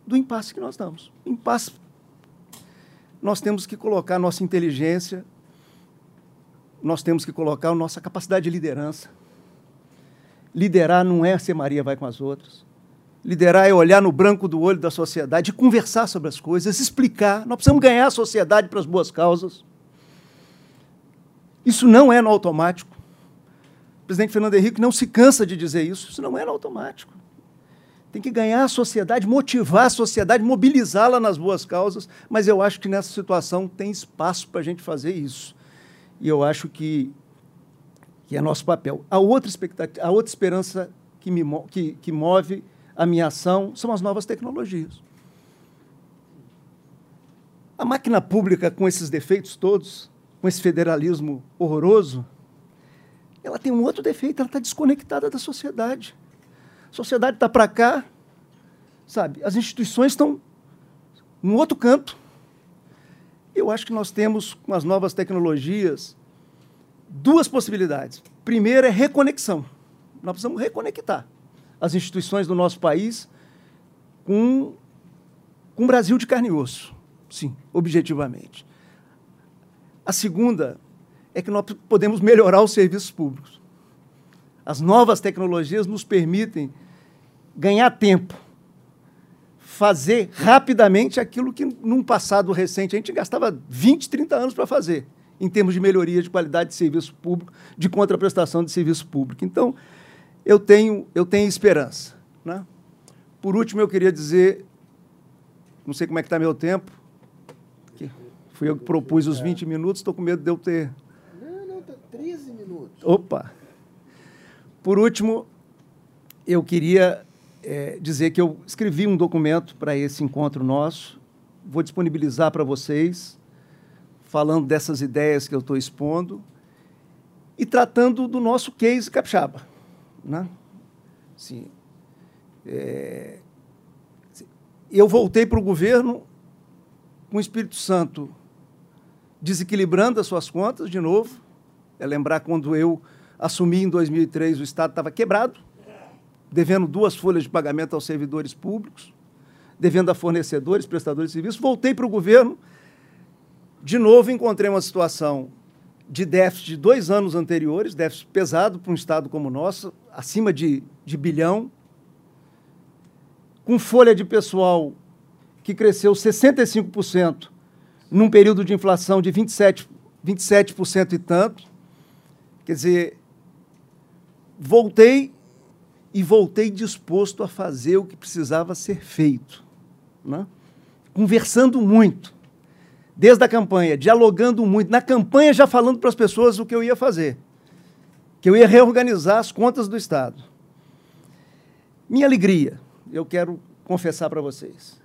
do impasse que nós estamos. Impasse. Nós temos que colocar nossa inteligência, nós temos que colocar a nossa capacidade de liderança. Liderar não é ser Maria vai com as outras. Liderar é olhar no branco do olho da sociedade, conversar sobre as coisas, explicar. Nós precisamos ganhar a sociedade para as boas causas. Isso não é no automático. O presidente Fernando Henrique não se cansa de dizer isso. Isso não é no automático. Tem que ganhar a sociedade, motivar a sociedade, mobilizá-la nas boas causas, mas eu acho que nessa situação tem espaço para a gente fazer isso. E eu acho que, que é nosso papel. A outra, expectativa, a outra esperança que, me, que, que move a minha ação são as novas tecnologias. A máquina pública, com esses defeitos todos, com esse federalismo horroroso, ela tem um outro defeito, ela está desconectada da sociedade. A sociedade está para cá, sabe? As instituições estão num outro canto. Eu acho que nós temos, com as novas tecnologias, duas possibilidades. Primeiro é reconexão. Nós precisamos reconectar as instituições do nosso país com, com o Brasil de carne e osso. Sim, objetivamente. A segunda é que nós podemos melhorar os serviços públicos. As novas tecnologias nos permitem ganhar tempo fazer rapidamente aquilo que, num passado recente, a gente gastava 20, 30 anos para fazer, em termos de melhoria de qualidade de serviço público, de contraprestação de serviço público. Então, eu tenho, eu tenho esperança. Né? Por último, eu queria dizer, não sei como é que está meu tempo, fui eu que propus os 20 minutos, estou com medo de eu ter... Não, não, está 13 minutos. Opa! Por último, eu queria é, dizer que eu escrevi um documento para esse encontro nosso, vou disponibilizar para vocês, falando dessas ideias que eu estou expondo e tratando do nosso case capixaba. Né? Sim. É, eu voltei para o governo com o Espírito Santo desequilibrando as suas contas de novo. É lembrar quando eu assumi em 2003, o Estado estava quebrado devendo duas folhas de pagamento aos servidores públicos, devendo a fornecedores, prestadores de serviços. Voltei para o governo, de novo encontrei uma situação de déficit de dois anos anteriores, déficit pesado para um Estado como o nosso, acima de, de bilhão, com folha de pessoal que cresceu 65% num período de inflação de 27%, 27% e tanto. Quer dizer, voltei e voltei disposto a fazer o que precisava ser feito. Né? Conversando muito, desde a campanha, dialogando muito, na campanha já falando para as pessoas o que eu ia fazer, que eu ia reorganizar as contas do Estado. Minha alegria, eu quero confessar para vocês.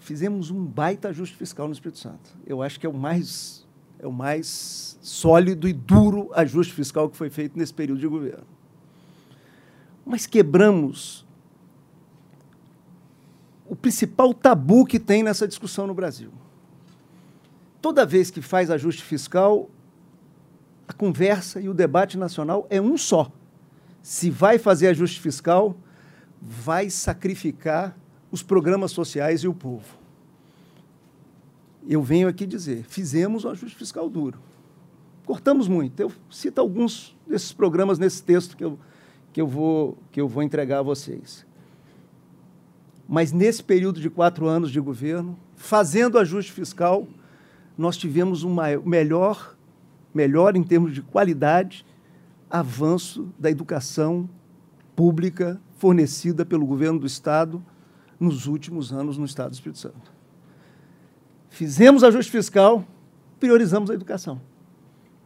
Fizemos um baita ajuste fiscal no Espírito Santo. Eu acho que é o mais é o mais sólido e duro ajuste fiscal que foi feito nesse período de governo mas quebramos o principal tabu que tem nessa discussão no Brasil. Toda vez que faz ajuste fiscal, a conversa e o debate nacional é um só. Se vai fazer ajuste fiscal, vai sacrificar os programas sociais e o povo. Eu venho aqui dizer, fizemos um ajuste fiscal duro. Cortamos muito. Eu cito alguns desses programas nesse texto que eu que eu vou, que eu vou entregar a vocês. Mas nesse período de quatro anos de governo, fazendo ajuste fiscal, nós tivemos um maior, melhor, melhor em termos de qualidade, avanço da educação pública fornecida pelo governo do Estado nos últimos anos no Estado do Espírito Santo. Fizemos ajuste fiscal, priorizamos a educação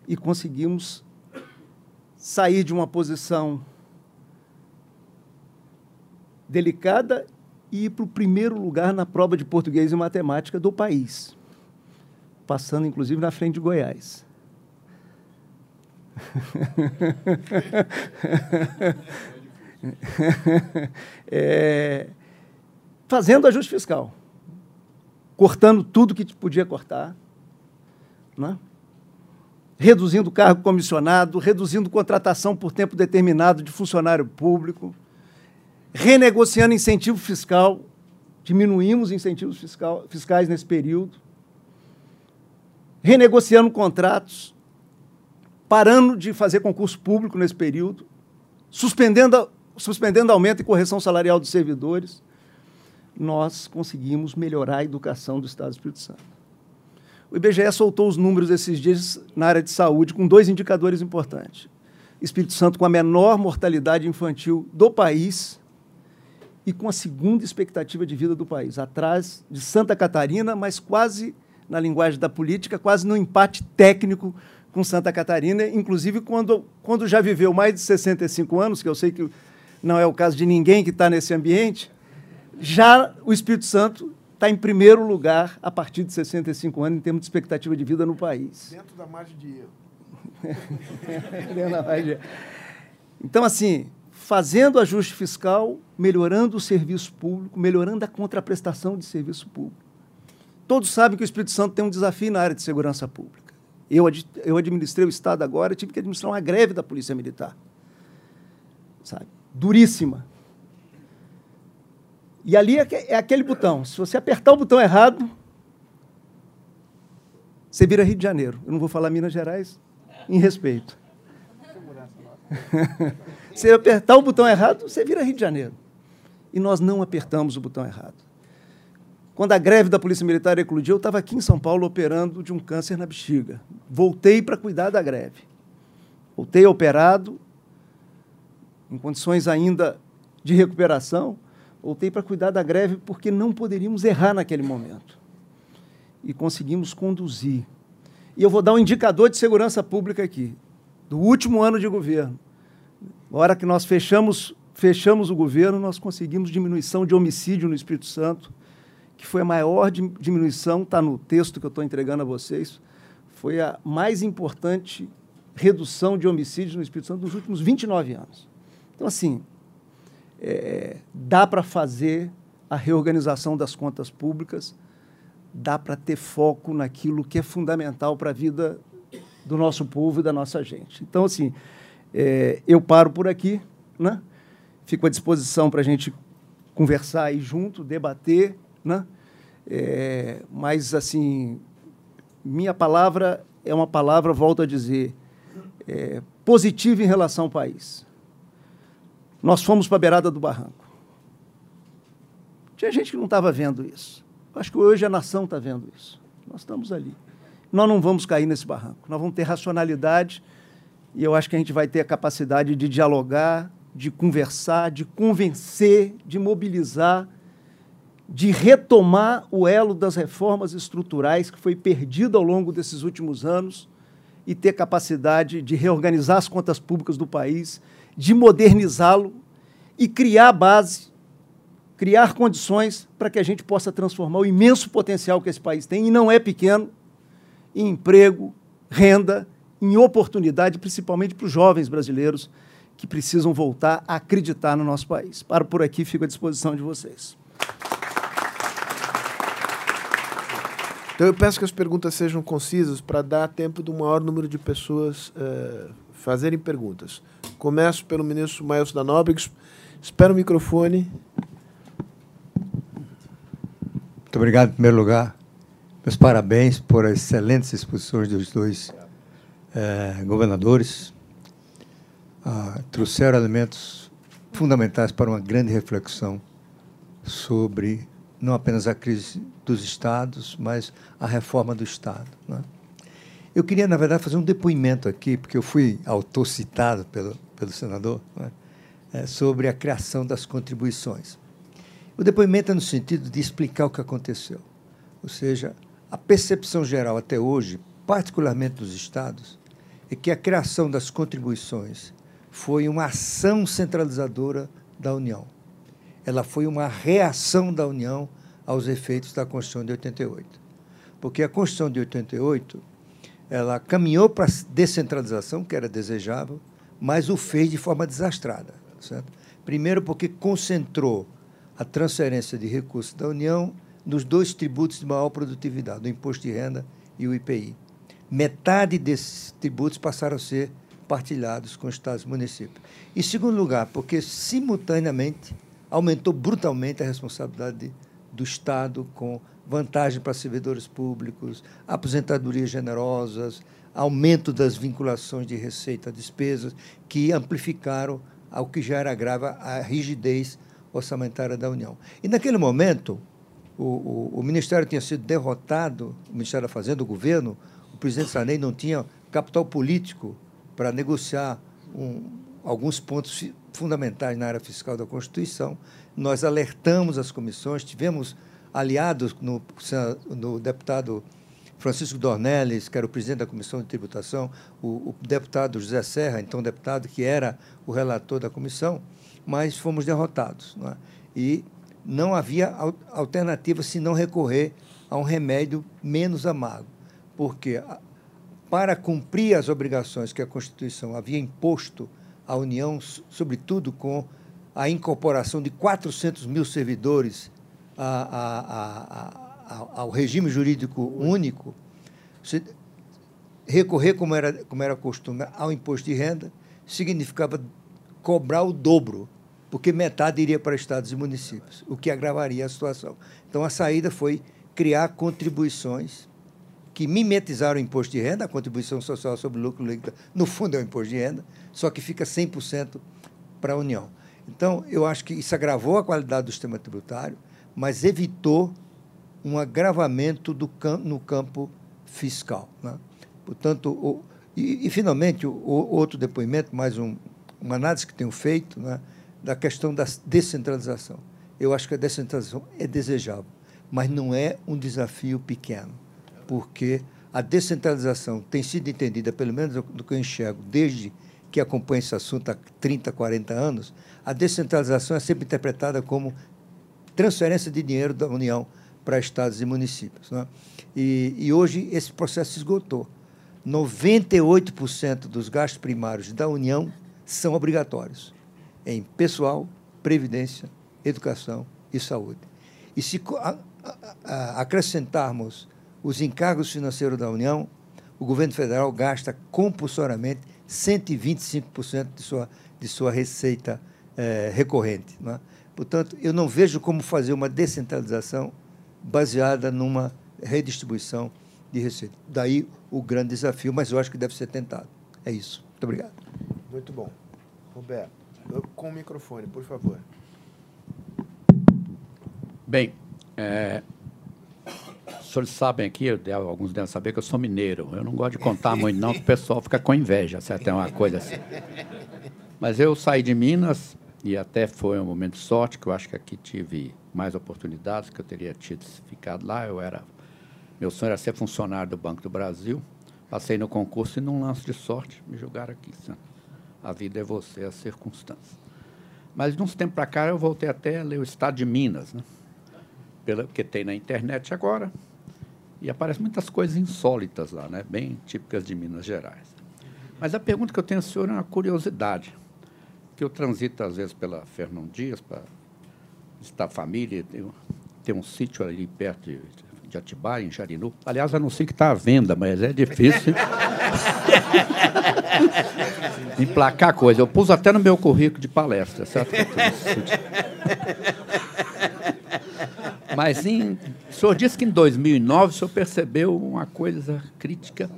e conseguimos sair de uma posição delicada e ir para o primeiro lugar na prova de português e matemática do país, passando inclusive na frente de Goiás. [laughs] é, fazendo ajuste fiscal, cortando tudo que podia cortar, né? reduzindo cargo comissionado, reduzindo contratação por tempo determinado de funcionário público, renegociando incentivo fiscal, diminuímos incentivos fiscal, fiscais nesse período, renegociando contratos, parando de fazer concurso público nesse período, suspendendo, suspendendo aumento e correção salarial dos servidores, nós conseguimos melhorar a educação do Estado do Espírito Santo. O IBGE soltou os números esses dias na área de saúde com dois indicadores importantes. Espírito Santo com a menor mortalidade infantil do país e com a segunda expectativa de vida do país, atrás de Santa Catarina, mas quase, na linguagem da política, quase no empate técnico com Santa Catarina, inclusive quando, quando já viveu mais de 65 anos, que eu sei que não é o caso de ninguém que está nesse ambiente, já o Espírito Santo está em primeiro lugar a partir de 65 anos em termos de expectativa de vida no país. Dentro da margem de erro. [laughs] então, assim, fazendo ajuste fiscal, melhorando o serviço público, melhorando a contraprestação de serviço público. Todos sabem que o Espírito Santo tem um desafio na área de segurança pública. Eu, eu administrei o Estado agora, tive que administrar uma greve da Polícia Militar. Sabe? Duríssima e ali é, é aquele botão. Se você apertar o botão errado, você vira Rio de Janeiro. Eu não vou falar Minas Gerais em respeito. [laughs] Se apertar o botão errado, você vira Rio de Janeiro. E nós não apertamos o botão errado. Quando a greve da Polícia Militar eclodiu, eu estava aqui em São Paulo operando de um câncer na bexiga. Voltei para cuidar da greve. Voltei operado, em condições ainda de recuperação, Voltei para cuidar da greve porque não poderíamos errar naquele momento. E conseguimos conduzir. E eu vou dar um indicador de segurança pública aqui, do último ano de governo. Na hora que nós fechamos, fechamos o governo, nós conseguimos diminuição de homicídio no Espírito Santo, que foi a maior diminuição, está no texto que eu estou entregando a vocês, foi a mais importante redução de homicídios no Espírito Santo nos últimos 29 anos. Então, assim, é, dá para fazer a reorganização das contas públicas, dá para ter foco naquilo que é fundamental para a vida do nosso povo e da nossa gente. Então, assim, é, eu paro por aqui, né? Fico à disposição para a gente conversar aí junto, debater, né? É, mas, assim, minha palavra é uma palavra, volto a dizer, é, positiva em relação ao país. Nós fomos para a beirada do barranco. Tinha gente que não estava vendo isso. Acho que hoje a nação está vendo isso. Nós estamos ali. Nós não vamos cair nesse barranco. Nós vamos ter racionalidade e eu acho que a gente vai ter a capacidade de dialogar, de conversar, de convencer, de mobilizar, de retomar o elo das reformas estruturais que foi perdido ao longo desses últimos anos e ter capacidade de reorganizar as contas públicas do país de modernizá-lo e criar base, criar condições para que a gente possa transformar o imenso potencial que esse país tem, e não é pequeno, em emprego, renda, em oportunidade, principalmente para os jovens brasileiros que precisam voltar a acreditar no nosso país. Paro por aqui, fico à disposição de vocês. Então eu peço que as perguntas sejam concisas para dar tempo do maior número de pessoas uh, fazerem perguntas. Começo pelo ministro Maelso da Nóbrega. Espero o microfone. Muito obrigado, em primeiro lugar. Meus parabéns por as excelentes exposições dos dois eh, governadores. Ah, trouxeram elementos fundamentais para uma grande reflexão sobre não apenas a crise dos estados, mas a reforma do Estado. Né? Eu queria, na verdade, fazer um depoimento aqui, porque eu fui autocitado pelo, pelo senador, né, é, sobre a criação das contribuições. O depoimento é no sentido de explicar o que aconteceu. Ou seja, a percepção geral até hoje, particularmente dos estados, é que a criação das contribuições foi uma ação centralizadora da União. Ela foi uma reação da União aos efeitos da Constituição de 88. Porque a Constituição de 88 ela caminhou para a descentralização, que era desejável, mas o fez de forma desastrada. Certo? Primeiro, porque concentrou a transferência de recursos da União nos dois tributos de maior produtividade, o imposto de renda e o IPI. metade desses tributos passaram a ser partilhados com estados e municípios. Em segundo lugar, porque simultaneamente aumentou brutalmente a responsabilidade do Estado com vantagem para servidores públicos, aposentadorias generosas, aumento das vinculações de receita a despesas, que amplificaram ao que já era grave a rigidez orçamentária da União. E naquele momento, o, o, o Ministério tinha sido derrotado, o Ministério da Fazenda, o governo, o presidente Sarney não tinha capital político para negociar um, alguns pontos fundamentais na área fiscal da Constituição. Nós alertamos as comissões, tivemos aliados no, no deputado Francisco Dornelles, que era o presidente da Comissão de Tributação, o, o, deputado José Serra, então deputado que era o relator da comissão, mas fomos derrotados. Não é? E não havia alternativa se não recorrer a um remédio menos amargo, porque para cumprir as obrigações que a Constituição havia imposto à União, sobretudo com a incorporação de 400 mil servidores a, a, a, ao regime jurídico único, recorrer, como era, como era costume, ao imposto de renda, significava cobrar o dobro, porque metade iria para estados e municípios, o que agravaria a situação. Então, a saída foi criar contribuições que mimetizaram o imposto de renda, a contribuição social sobre o lucro líquido, no fundo é o imposto de renda, só que fica 100% para a União. Então, eu acho que isso agravou a qualidade do sistema tributário, mas evitou um agravamento do no campo fiscal. Né? Portanto, o, e, e, finalmente, o, o, outro depoimento, mais um, uma análise que tenho feito, né, da questão da descentralização. Eu acho que a descentralização é desejável, mas não é um desafio pequeno porque a descentralização tem sido entendida, pelo menos do que eu enxergo, desde que acompanho esse assunto há 30, 40 anos, a descentralização é sempre interpretada como transferência de dinheiro da União para estados e municípios. Né? E, e hoje esse processo se esgotou. 98% dos gastos primários da União são obrigatórios em pessoal, previdência, educação e saúde. E se acrescentarmos os encargos financeiros da União, o governo federal gasta compulsoriamente 125% de sua, de sua receita é, recorrente. É? Portanto, eu não vejo como fazer uma descentralização baseada numa redistribuição de receita. Daí o grande desafio, mas eu acho que deve ser tentado. É isso. Muito obrigado. Muito bom. Roberto, com o microfone, por favor. Bem, é, os senhores sabem aqui, alguns devem saber que eu sou mineiro. Eu não gosto de contar muito, não, que o pessoal fica com inveja, se até uma coisa assim. Mas eu saí de Minas e até foi um momento de sorte, que eu acho que aqui tive mais oportunidades que eu teria tido ficado lá. Eu era, meu sonho era ser funcionário do Banco do Brasil. Passei no concurso e, num lance de sorte, me jogaram aqui. A vida é você, as circunstâncias. Mas, de uns tempos para cá, eu voltei até a ler o Estado de Minas, né? Pela, que tem na internet agora, e aparecem muitas coisas insólitas lá, né? bem típicas de Minas Gerais. Mas a pergunta que eu tenho ao senhor é uma curiosidade, que eu transito às vezes pela Fernão Dias para visitar a família, tem, tem um sítio ali perto de, de Atibaia, em Jarinu. Aliás, eu não sei que está à venda, mas é difícil [laughs] emplacar coisa. Eu pus até no meu currículo de palestra, certo? Mas em, o senhor disse que em 2009 o senhor percebeu uma coisa crítica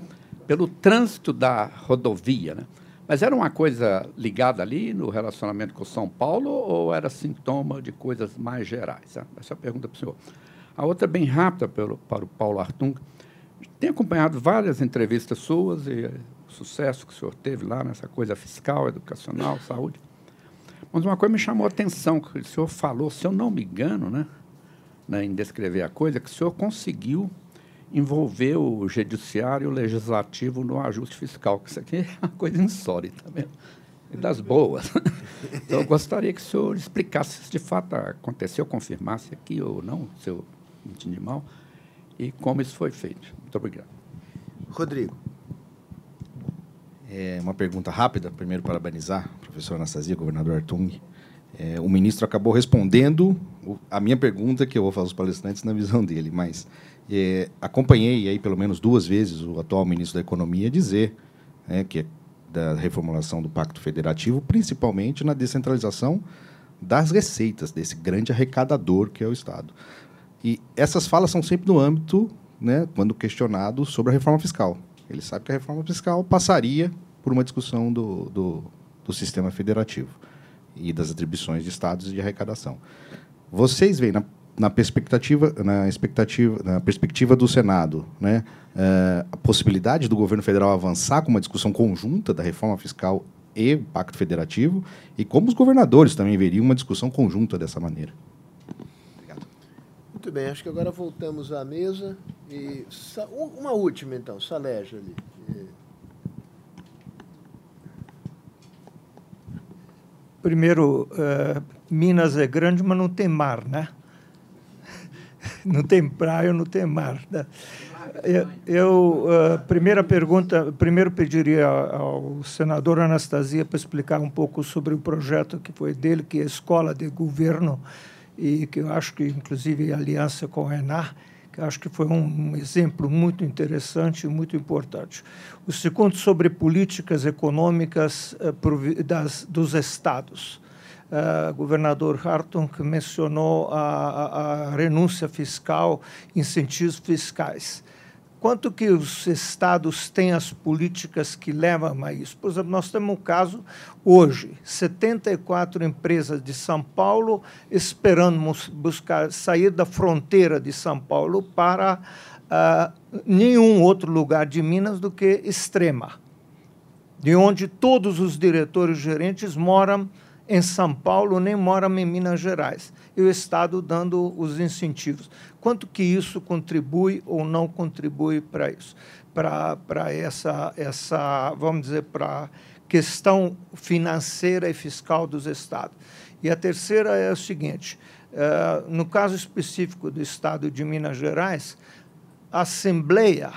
pelo trânsito da rodovia, né? Mas era uma coisa ligada ali no relacionamento com São Paulo ou era sintoma de coisas mais gerais? Né? Essa é a pergunta para o senhor. A outra, bem rápida pelo, para o Paulo Artung. Tenho acompanhado várias entrevistas suas e o sucesso que o senhor teve lá nessa coisa fiscal, educacional, saúde. Mas uma coisa me chamou a atenção, que o senhor falou, se eu não me engano, né? Né, em descrever a coisa, que o senhor conseguiu envolver o judiciário e o legislativo no ajuste fiscal, que isso aqui é uma coisa insólita mesmo, e das boas. [laughs] Então, eu gostaria que o senhor explicasse se de fato aconteceu, confirmasse aqui ou não, se eu entendi mal, e como isso foi feito. Muito obrigado. Rodrigo. É uma pergunta rápida, primeiro parabenizar o professor Anastasia, governador Artung, É, o ministro acabou respondendo a minha pergunta, que eu vou fazer aos palestrantes na visão dele, mas é, acompanhei aí pelo menos duas vezes o atual ministro da Economia dizer né, que é da reformulação do Pacto Federativo, principalmente na descentralização das receitas desse grande arrecadador que é o Estado. E essas falas são sempre no âmbito, né, quando questionado sobre a reforma fiscal. Ele sabe que a reforma fiscal passaria por uma discussão do, do, do sistema federativo e das atribuições de estados de arrecadação. Vocês veem na, na perspectiva, na expectativa, na perspectiva do Senado, né, uh, a possibilidade do governo federal avançar com uma discussão conjunta da reforma fiscal e Pacto Federativo, e como os governadores também veriam uma discussão conjunta dessa maneira. Muito bem, acho que agora voltamos à mesa. E uma última, então, Saleja ali. Primeiro, uh, Minas é grande, mas não tem mar, né? [laughs] Não tem praia, não tem mar. Né? Eu, eu uh, primeira pergunta, primeiro pediria ao senador Anastasia para explicar um pouco sobre o projeto que foi dele, que é a Escola de Governo, e que eu acho que, inclusive, aliança com o que acho que foi um, exemplo muito interessante e muito importante. O segundo, sobre políticas econômicas uh, das, dos estados. Uh, governador Hartung mencionou a, a, a renúncia fiscal, incentivos fiscais quanto que os estados têm as políticas que levam a isso. Por exemplo, nós temos um caso hoje, 74 empresas de São Paulo esperando buscar sair da fronteira de São Paulo para uh, nenhum outro lugar de Minas do que Extrema, de onde todos os diretores gerentes moram em São Paulo, nem moram em Minas Gerais. E o Estado dando os incentivos. Quanto que isso contribui ou não contribui para isso? Para essa, essa, vamos dizer, para questão financeira e fiscal dos estados. E a terceira é o seguinte: uh, no caso específico do estado de Minas Gerais, a Assembleia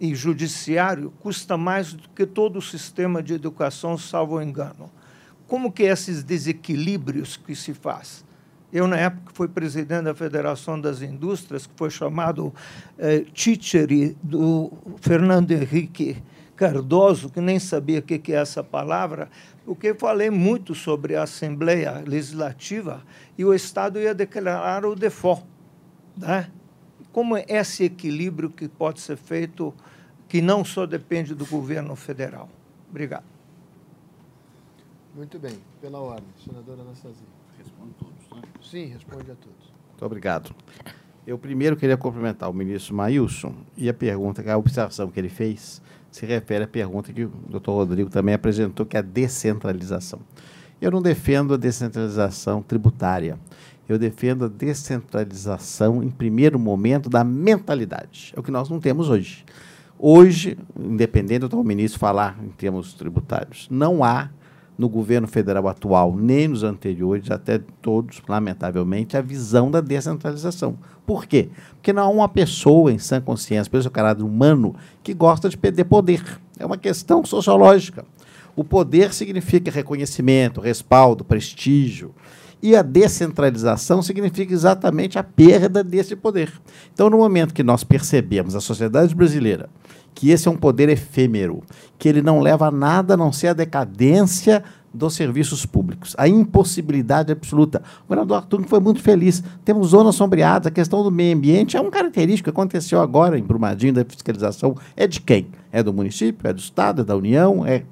e Judiciário custa mais do que todo o sistema de educação, salvo engano. Como que esses desequilíbrios que se faz? Eu, na época, fui presidente da Federação das Indústrias, que foi chamado eh, do Fernando Henrique Cardoso, que nem sabia o que, que é essa palavra, porque falei muito sobre a Assembleia Legislativa e o Estado ia declarar o default. Né? Como é esse equilíbrio que pode ser feito, que não só depende do governo federal? Obrigado. Muito bem, pela ordem, senadora Anastasia. Responde todos, né? Sim, responde a todos. Muito obrigado. Eu primeiro queria cumprimentar o ministro Mailson e a pergunta, a observação que ele fez se refere à pergunta que o doutor Rodrigo também apresentou, que é a descentralização. Eu não defendo a descentralização tributária. Eu defendo a descentralização, em primeiro momento, da mentalidade. É o que nós não temos hoje. Hoje, independente do ministro falar em termos tributários, não há no governo federal atual, nem nos anteriores, até todos, lamentavelmente, a visão da descentralização. Por quê? Porque não há uma pessoa em sã consciência, pelo seu caráter humano, que gosta de perder poder. É uma questão sociológica. O poder significa reconhecimento, respaldo, prestígio. E a descentralização significa exatamente a perda desse poder. Então, no momento que nós percebemos, a sociedade brasileira, que esse é um poder efêmero, que ele não leva a nada a não ser a decadência dos serviços públicos, a impossibilidade absoluta. O governador Arthur foi muito feliz. Temos zonas sombreadas, a questão do meio ambiente é um característico que aconteceu agora em Brumadinho da fiscalização. É de quem? É do município, é do Estado, é da União, é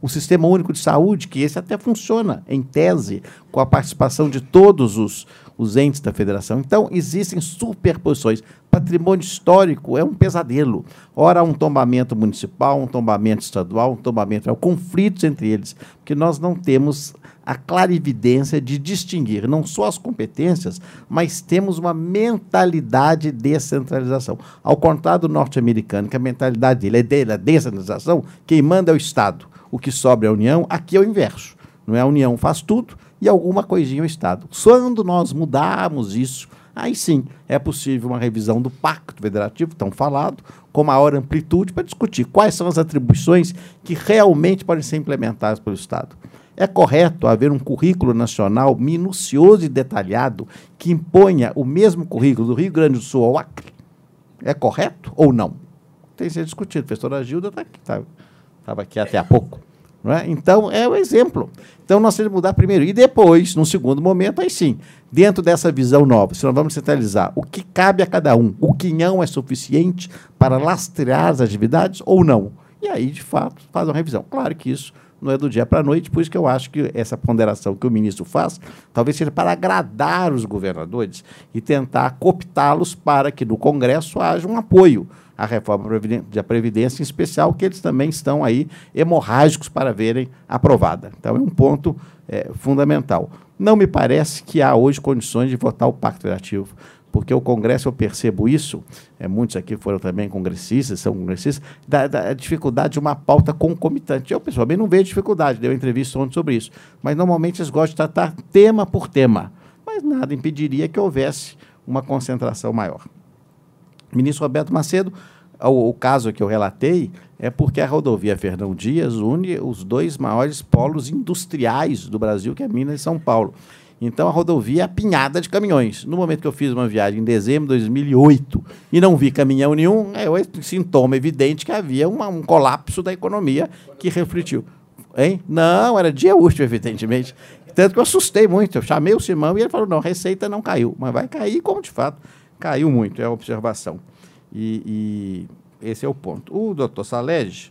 o Sistema Único de Saúde, que esse até funciona, em tese, com a participação de todos os, os entes da federação. Então, existem superposições. Patrimônio histórico é um pesadelo. Ora, um tombamento municipal, um tombamento estadual, um tombamento. É conflitos entre eles, porque nós não temos a clarividência de distinguir não só as competências, mas temos uma mentalidade de descentralização. Ao contrário do norte-americano, que a mentalidade dele é dele, a descentralização, quem manda é o Estado o que sobra é a União, aqui é o inverso. Não é a União faz tudo e alguma coisinha o Estado. Quando nós mudarmos isso, aí sim é possível uma revisão do Pacto Federativo, tão falado, com maior amplitude, para discutir quais são as atribuições que realmente podem ser implementadas pelo Estado. É correto haver um currículo nacional minucioso e detalhado que imponha o mesmo currículo do Rio Grande do Sul ao Acre? É correto ou não? Tem que ser discutido. A professora Gilda está aqui, estava tá, aqui até há pouco. É? Então, é o exemplo. Então, nós temos que mudar primeiro. E depois, num segundo momento, aí sim, dentro dessa visão nova, se nós vamos centralizar o que cabe a cada um, o quinhão é suficiente para lastrear as atividades ou não? E aí, de fato, faz uma revisão. Claro que isso não é do dia para a noite, por isso que eu acho que essa ponderação que o ministro faz talvez seja para agradar os governadores e tentar cooptá-los para que no Congresso haja um apoio à reforma da Previdência, em especial que eles também estão aí hemorrágicos para verem aprovada. Então, é um ponto é, fundamental. Não me parece que há hoje condições de votar o Pacto Federativo porque o Congresso, eu percebo isso, é, muitos aqui foram também congressistas, são congressistas, da, da dificuldade de uma pauta concomitante. Eu, pessoalmente, não vejo dificuldade, dei uma entrevista ontem sobre isso, mas normalmente eles gostam de tratar tema por tema, mas nada impediria que houvesse uma concentração maior. Ministro Roberto Macedo, o, o caso que eu relatei é porque a rodovia Fernão Dias une os dois maiores polos industriais do Brasil, que é Minas e São Paulo. Então a rodovia é apinhada de caminhões. No momento que eu fiz uma viagem em dezembro de 2008 e não vi caminhão nenhum, é o sintoma evidente que havia uma, um colapso da economia que refletiu. Hein? Não, era dia útil, evidentemente. Tanto que eu assustei muito. Eu chamei o Simão e ele falou: não, receita não caiu. Mas vai cair, como de fato caiu muito, é a observação. E, e esse é o ponto. O doutor Salege,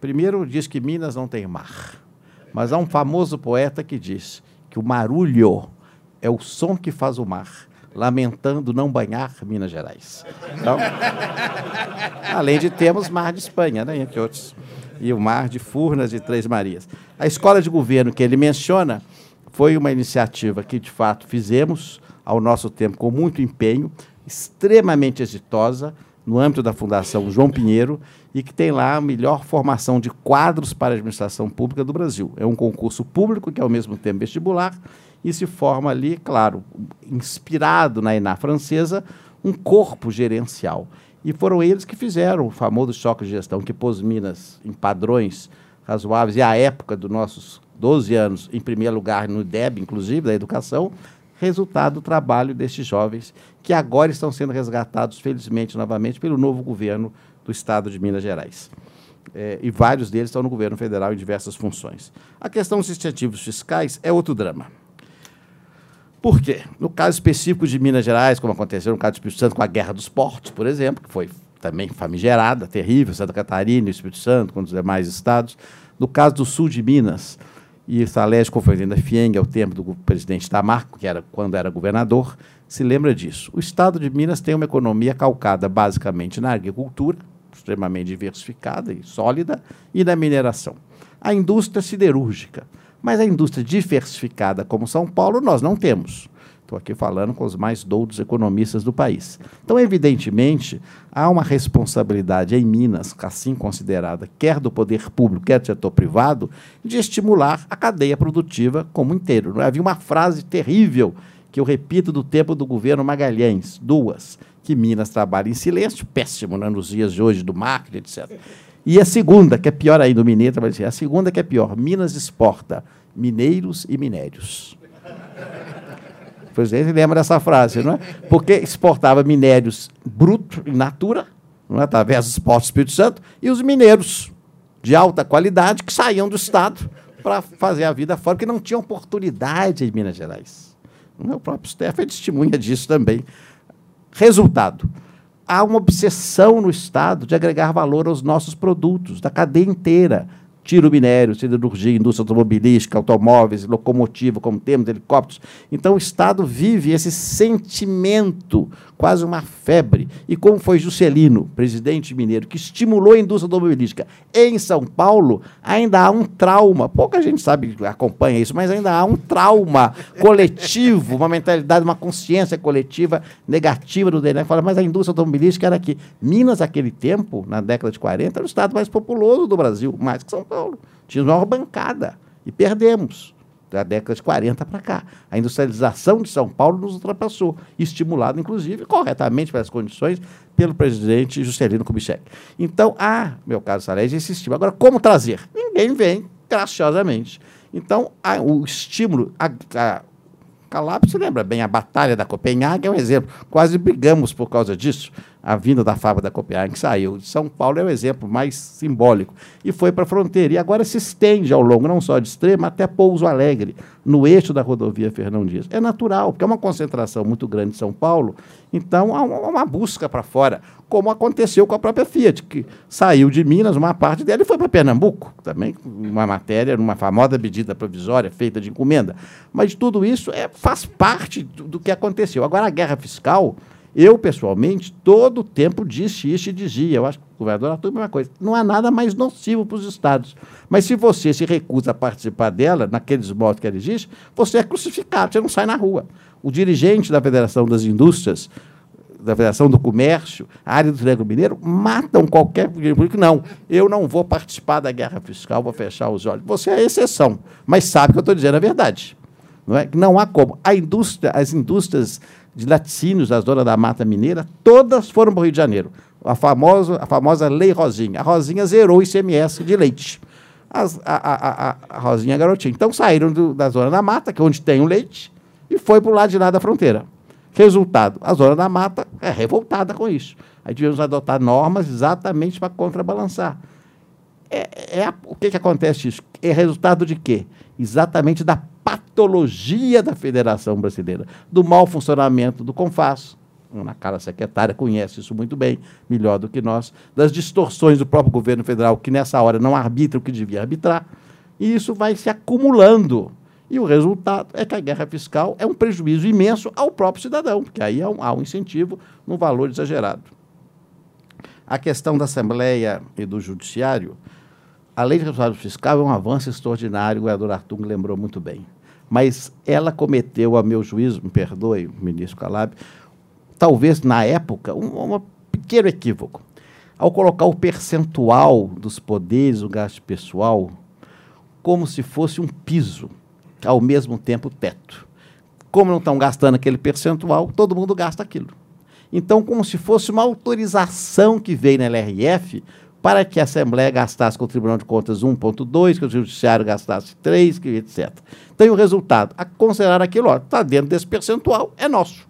primeiro, diz que Minas não tem mar. Mas há um famoso poeta que diz que o marulho é o som que faz o mar, lamentando não banhar Minas Gerais. Então, [laughs] além de termos mar de Espanha, né, entre outros, e o mar de Furnas e Três Marias. A escola de governo que ele menciona foi uma iniciativa que, de fato, fizemos ao nosso tempo com muito empenho, extremamente exitosa, no âmbito da Fundação João Pinheiro, e que tem lá a melhor formação de quadros para a administração pública do Brasil. É um concurso público que é ao mesmo tempo vestibular e se forma ali, claro, inspirado na ENA francesa, um corpo gerencial. E foram eles que fizeram o famoso choque de gestão, que pôs Minas em padrões razoáveis, e à época dos nossos 12 anos, em primeiro lugar no DEB, inclusive, da educação, resultado do trabalho destes jovens, que agora estão sendo resgatados, felizmente, novamente, pelo novo governo do Estado de Minas Gerais. É, e vários deles estão no governo federal em diversas funções. A questão dos incentivos fiscais é outro drama. Por quê? No caso específico de Minas Gerais, como aconteceu no caso do Espírito Santo com a Guerra dos Portos, por exemplo, que foi também famigerada, terrível, Santa Catarina Espírito Santo, com os demais estados. No caso do sul de Minas, e Salésio Conferenda Fieng, ao tempo do presidente Tamarco, que era quando era governador, se lembra disso. O estado de Minas tem uma economia calcada basicamente na agricultura, extremamente diversificada e sólida, e na mineração. A indústria siderúrgica. Mas a indústria diversificada como São Paulo nós não temos. Estou aqui falando com os mais doutos economistas do país. Então, evidentemente, há uma responsabilidade em Minas, assim considerada, quer do poder público, quer do setor privado, de estimular a cadeia produtiva como inteiro. Havia uma frase terrível que eu repito do tempo do governo Magalhães, duas, que Minas trabalha em silêncio, péssimo né, nos dias de hoje do marketing, etc. E a segunda, que é pior ainda, o mineiro trabalha assim, a segunda que é pior, Minas exporta mineiros e minérios. O presidente lembra dessa frase, não é? Porque exportava minérios bruto, in natura, não é? através dos portos do Espírito Santo, e os mineiros de alta qualidade que saíam do Estado para fazer a vida fora, porque não tinham oportunidade em Minas Gerais. O próprio Stefan testemunha disso também. Resultado: há uma obsessão no Estado de agregar valor aos nossos produtos, da cadeia inteira tiro minério, siderurgia, indústria automobilística, automóveis, locomotiva, como temos, helicópteros. Então, o Estado vive esse sentimento, quase uma febre. E como foi Juscelino, presidente mineiro, que estimulou a indústria automobilística em São Paulo, ainda há um trauma. Pouca gente sabe, acompanha isso, mas ainda há um trauma coletivo, uma mentalidade, uma consciência coletiva negativa do DNA. Fala, mas a indústria automobilística era aqui. Minas, naquele tempo, na década de 40, era o estado mais populoso do Brasil, mais que São Paulo. Tinha uma bancada. E perdemos. Da década de 40 para cá. A industrialização de São Paulo nos ultrapassou, estimulado, inclusive, corretamente pelas condições, pelo presidente Juscelino Kubitschek. Então, há, meu caro Salés, esse estímulo. Agora, como trazer? Ninguém vem, graciosamente, Então, o estímulo, a, a, lembra bem, a Batalha da Copenhague é um exemplo. Quase brigamos por causa disso. A vinda da fábrica da Copenhague saiu. São Paulo é o exemplo mais simbólico. E foi para a fronteira. E agora se estende ao longo, não só de Extrema, até Pouso Alegre, no eixo da rodovia Fernão Dias. É natural, porque é uma concentração muito grande de São Paulo. Então, há uma busca para fora como aconteceu com a própria Fiat, que saiu de Minas, uma parte dela, e foi para Pernambuco, também uma matéria, uma famosa medida provisória feita de encomenda. Mas tudo isso é, faz parte do, do que aconteceu. Agora, a guerra fiscal, eu, pessoalmente, todo o tempo disse isso e dizia, eu acho que o governador Arthur é uma coisa, não há nada mais nocivo para os estados. Mas se você se recusa a participar dela, naqueles modos que ela existe, você é crucificado, você não sai na rua. O dirigente da Federação das Indústrias, da Federação do Comércio, a área do Triângulo Mineiro, matam qualquer político. Não, eu não vou participar da guerra fiscal, vou fechar os olhos. Você é a exceção, mas sabe que eu estou dizendo a verdade. Não, é? não há como. A indústria, as indústrias de laticínios da zona da Mata Mineira, todas foram para o Rio de Janeiro. A famosa, a famosa Lei Rosinha. A Rosinha zerou o ICMS de leite. As, a, a, a, Rosinha garotinha. Então saíram do, da zona da mata, que é onde tem o leite, e foi para o lado de lá da fronteira. Resultado, a Zona da Mata é revoltada com isso. Aí tivemos adotar normas exatamente para contrabalançar. É, é o que, que acontece isso? É resultado de quê? Exatamente da patologia da Federação Brasileira, do mau funcionamento do CONFAS. Na cara secretária conhece isso muito bem, melhor do que nós, das distorções do próprio governo federal, que nessa hora não arbitra o que devia arbitrar, e isso vai se acumulando e o resultado é que a guerra fiscal é um prejuízo imenso ao próprio cidadão, porque aí há um, há um incentivo no valor exagerado. A questão da Assembleia e do Judiciário, a lei de responsabilidade fiscal é um avanço extraordinário, o governador Artung lembrou muito bem. Mas ela cometeu, a meu juízo, me perdoe, ministro Calab, talvez na época, um, um pequeno equívoco. Ao colocar o percentual dos poderes, o gasto pessoal, como se fosse um piso ao mesmo tempo teto. Como não estão gastando aquele percentual, todo mundo gasta aquilo. Então, como se fosse uma autorização que veio na LRF para que a Assembleia gastasse com o Tribunal de Contas 1,2, que o Judiciário gastasse 3, etc. Então, o resultado, a considerar aquilo, está dentro desse percentual, é nosso.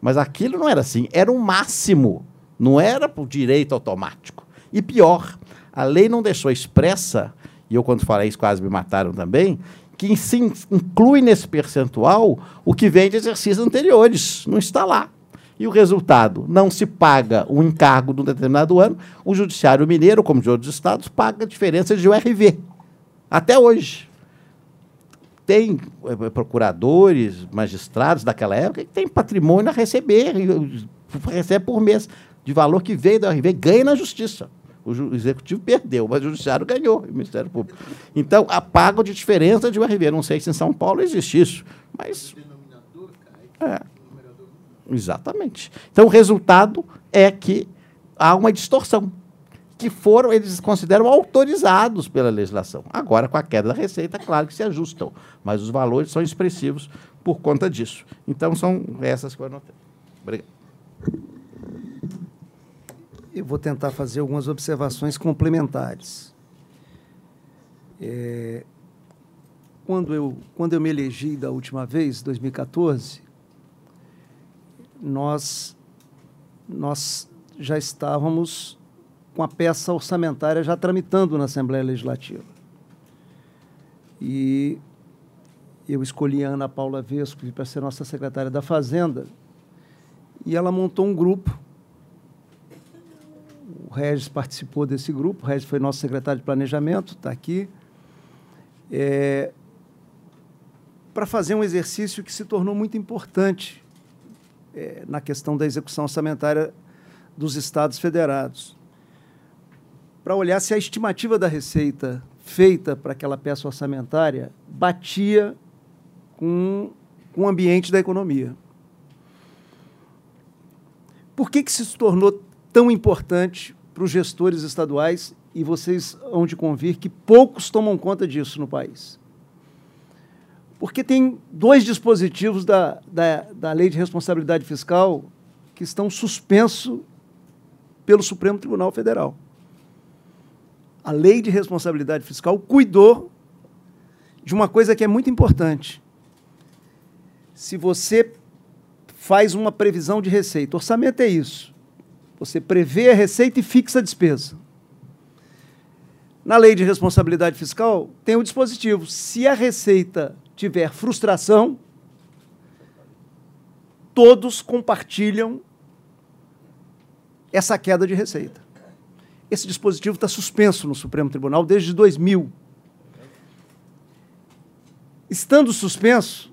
Mas aquilo não era assim, era um máximo, não era por direito automático. E pior, a lei não deixou expressa, e eu, quando falei isso, quase me mataram também, que se inclui nesse percentual o que vem de exercícios anteriores, não está lá. E o resultado, não se paga um encargo de um determinado ano, o judiciário mineiro, como de outros estados, paga a diferença de URV. Até hoje. Tem eh, procuradores, magistrados daquela época que têm patrimônio a receber, recebe por mês, de valor que veio do URV, ganha na justiça. O executivo perdeu, mas o judiciário ganhou, o Ministério Público. Então, a paga de diferença de URV. Não sei se em São Paulo existe isso, mas. É. Exatamente. Então, o resultado é que há uma distorção, que foram, eles consideram autorizados pela legislação. Agora, com a queda da receita, claro que se ajustam, mas os valores são expressivos por conta disso. Então, são essas que eu anotei. Obrigado eu vou tentar fazer algumas observações complementares. É, quando, eu, quando eu me elegi da última vez, 2014, nós, nós já estávamos com a peça orçamentária já tramitando na Assembleia Legislativa. E eu escolhi a Ana Paula Vesco para ser nossa secretária da Fazenda, e ela montou um grupo o Regis participou desse grupo, o Regis foi nosso secretário de planejamento, está aqui, é, para fazer um exercício que se tornou muito importante é, na questão da execução orçamentária dos estados federados. Para olhar se a estimativa da receita feita para aquela peça orçamentária batia com, com o ambiente da economia. Por que, que se tornou tão importante para os gestores estaduais e vocês hão de convir que poucos tomam conta disso no país. Porque tem dois dispositivos da, da, da Lei de Responsabilidade Fiscal que estão suspensos pelo Supremo Tribunal Federal. A Lei de Responsabilidade Fiscal cuidou de uma coisa que é muito importante. Se você faz uma previsão de receita, orçamento é isso. Você prevê a receita e fixa a despesa. Na lei de responsabilidade fiscal, tem o dispositivo. Se a receita tiver frustração, todos compartilham essa queda de receita. Esse dispositivo está suspenso no Supremo Tribunal desde 2000. Estando suspenso,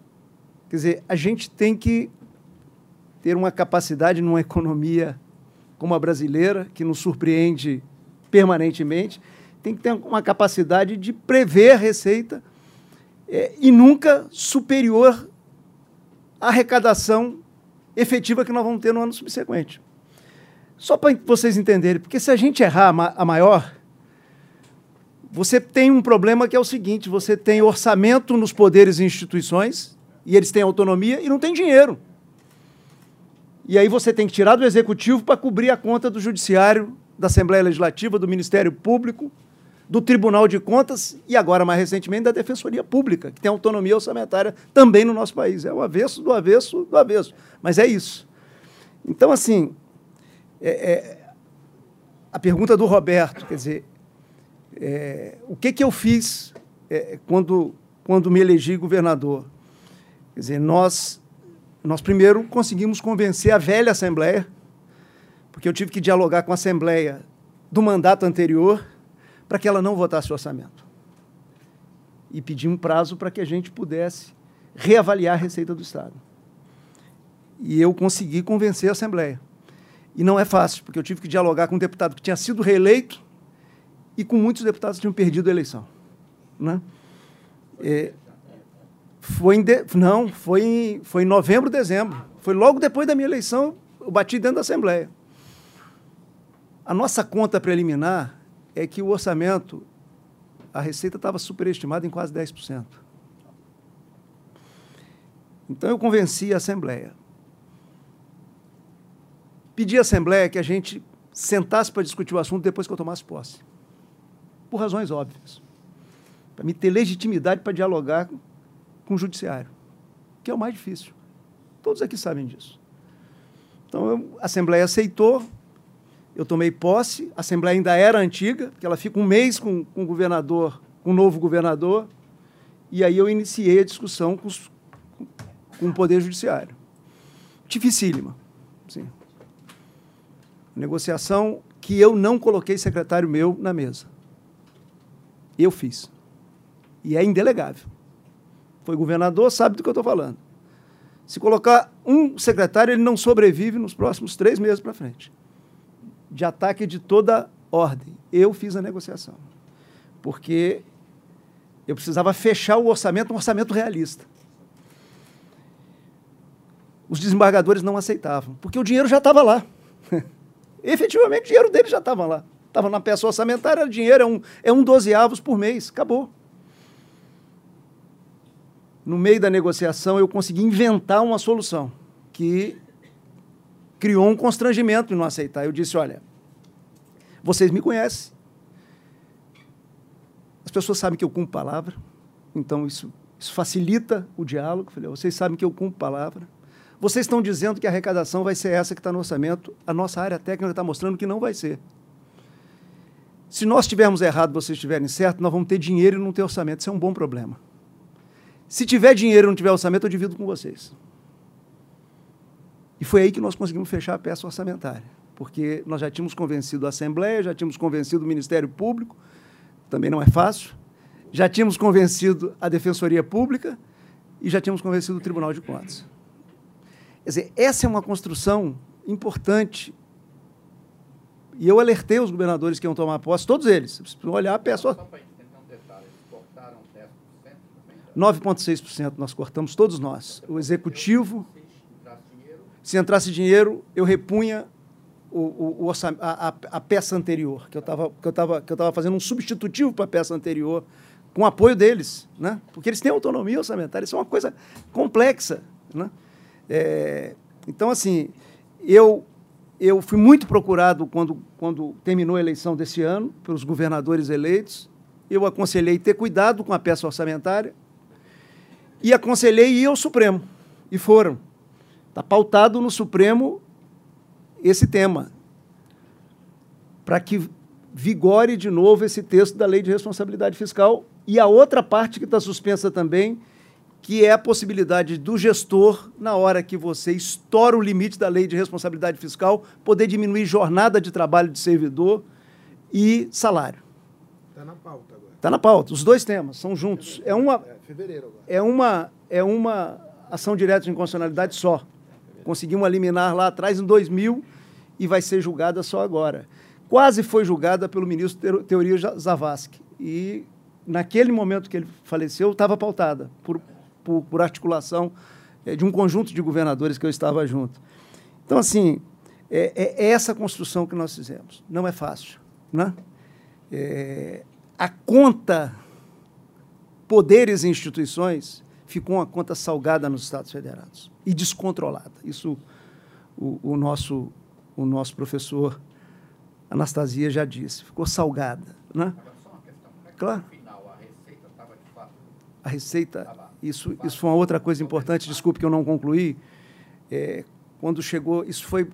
quer dizer, a gente tem que ter uma capacidade numa economia como a brasileira, que nos surpreende permanentemente, tem que ter uma capacidade de prever a receita é, e nunca superior à arrecadação efetiva que nós vamos ter no ano subsequente. Só para vocês entenderem, porque se a gente errar a maior, você tem um problema que é o seguinte: você tem orçamento nos poderes e instituições, e eles têm autonomia e não tem dinheiro. E aí você tem que tirar do executivo para cobrir a conta do judiciário, da Assembleia Legislativa, do Ministério Público, do Tribunal de Contas e agora, mais recentemente, da Defensoria Pública, que tem autonomia orçamentária também no nosso país. É o avesso do avesso do avesso. Mas é isso. Então, assim, é, é, a pergunta do Roberto, quer dizer, é, o que, que eu fiz é, quando, quando me elegi governador? Quer dizer, nós, nós primeiro conseguimos convencer a velha Assembleia, porque eu tive que dialogar com a Assembleia do mandato anterior, para que ela não votasse o orçamento. E pedir um prazo para que a gente pudesse reavaliar a receita do Estado. E eu consegui convencer a Assembleia. E não é fácil, porque eu tive que dialogar com um deputado que tinha sido reeleito e com muitos deputados que tinham perdido a eleição. Né? É, foi em de, não, foi em, foi em novembro, dezembro. Foi logo depois da minha eleição, eu bati dentro da Assembleia. A nossa conta preliminar é que o orçamento, a receita estava superestimada em quase 10%. Então eu convenci a Assembleia. Pedi à Assembleia que a gente sentasse para discutir o assunto depois que eu tomasse posse. Por razões óbvias. Para me ter legitimidade para dialogar com o Judiciário, que é o mais difícil. Todos aqui sabem disso. Então eu, a Assembleia aceitou, eu tomei posse, a Assembleia ainda era antiga, porque ela fica um mês com, com o governador, com o novo governador, e aí eu iniciei a discussão com, os, com o Poder Judiciário. Dificílima. Sim. Negociação que eu não coloquei secretário meu na mesa. Eu fiz. E é indelegável. Foi governador, sabe do que eu estou falando. Se colocar um secretário, ele não sobrevive nos próximos três meses para frente de ataque de toda ordem. Eu fiz a negociação. Porque eu precisava fechar o orçamento, um orçamento realista. Os desembargadores não aceitavam, porque o dinheiro já estava lá. [laughs] Efetivamente, o dinheiro deles já estava lá. Estava na peça orçamentária, o dinheiro é um, é um dozeavos por mês, acabou. No meio da negociação, eu consegui inventar uma solução que criou um constrangimento em não aceitar. Eu disse: olha, vocês me conhecem. As pessoas sabem que eu cumpro palavra, então isso, isso facilita o diálogo. Falei, vocês sabem que eu cumpro palavra. Vocês estão dizendo que a arrecadação vai ser essa que está no orçamento. A nossa área técnica está mostrando que não vai ser. Se nós estivermos errado, vocês estiverem certo, nós vamos ter dinheiro e não ter orçamento. Isso é um bom problema. Se tiver dinheiro e não tiver orçamento, eu divido com vocês. E foi aí que nós conseguimos fechar a peça orçamentária, porque nós já tínhamos convencido a Assembleia, já tínhamos convencido o Ministério Público, também não é fácil, já tínhamos convencido a Defensoria Pública e já tínhamos convencido o Tribunal de Contas. Quer dizer, essa é uma construção importante. E eu alertei os governadores que iam tomar posse, todos eles. Precisam olhar a peça. Só para entender um detalhe, eles cortaram 10%? 9,6% nós cortamos, todos nós. O executivo se entrasse dinheiro, eu repunha o, o, o a, a, peça anterior, que eu estava fazendo um substitutivo para a peça anterior, com apoio deles, né? porque eles têm autonomia orçamentária, isso é uma coisa complexa. Né? É, então, assim, eu, eu fui muito procurado quando, quando terminou a eleição desse ano, pelos governadores eleitos, eu aconselhei ter cuidado com a peça orçamentária, e aconselhei ir ao Supremo. E foram. Está pautado no Supremo esse tema, para que vigore de novo esse texto da Lei de Responsabilidade Fiscal e a outra parte que está suspensa também, que é a possibilidade do gestor, na hora que você estoura o limite da Lei de Responsabilidade Fiscal, poder diminuir jornada de trabalho de servidor e salário. Está na pauta agora. Está na pauta. Os dois temas são juntos. É uma, É, fevereiro agora. é uma, é uma ação direta de inconstitucionalidade só. Conseguimos eliminar lá atrás, em 2000, e vai ser julgada só agora. Quase foi julgada pelo ministro Teo- Teoria Zavascki. E, naquele momento que ele faleceu, estava pautada por, por, por articulação eh, de um conjunto de governadores que eu estava junto. Então, assim, é, é- é essa construção que nós fizemos. Não é fácil. Né? É, a conta poderes e instituições ficou uma conta salgada nos Estados Federados e descontrolada. Isso o, o nosso, o nosso professor Anastasia já disse. Ficou salgada. Né? Claro. A receita, isso, isso foi uma outra coisa importante, desculpe que eu não concluí. É, quando chegou, isso foi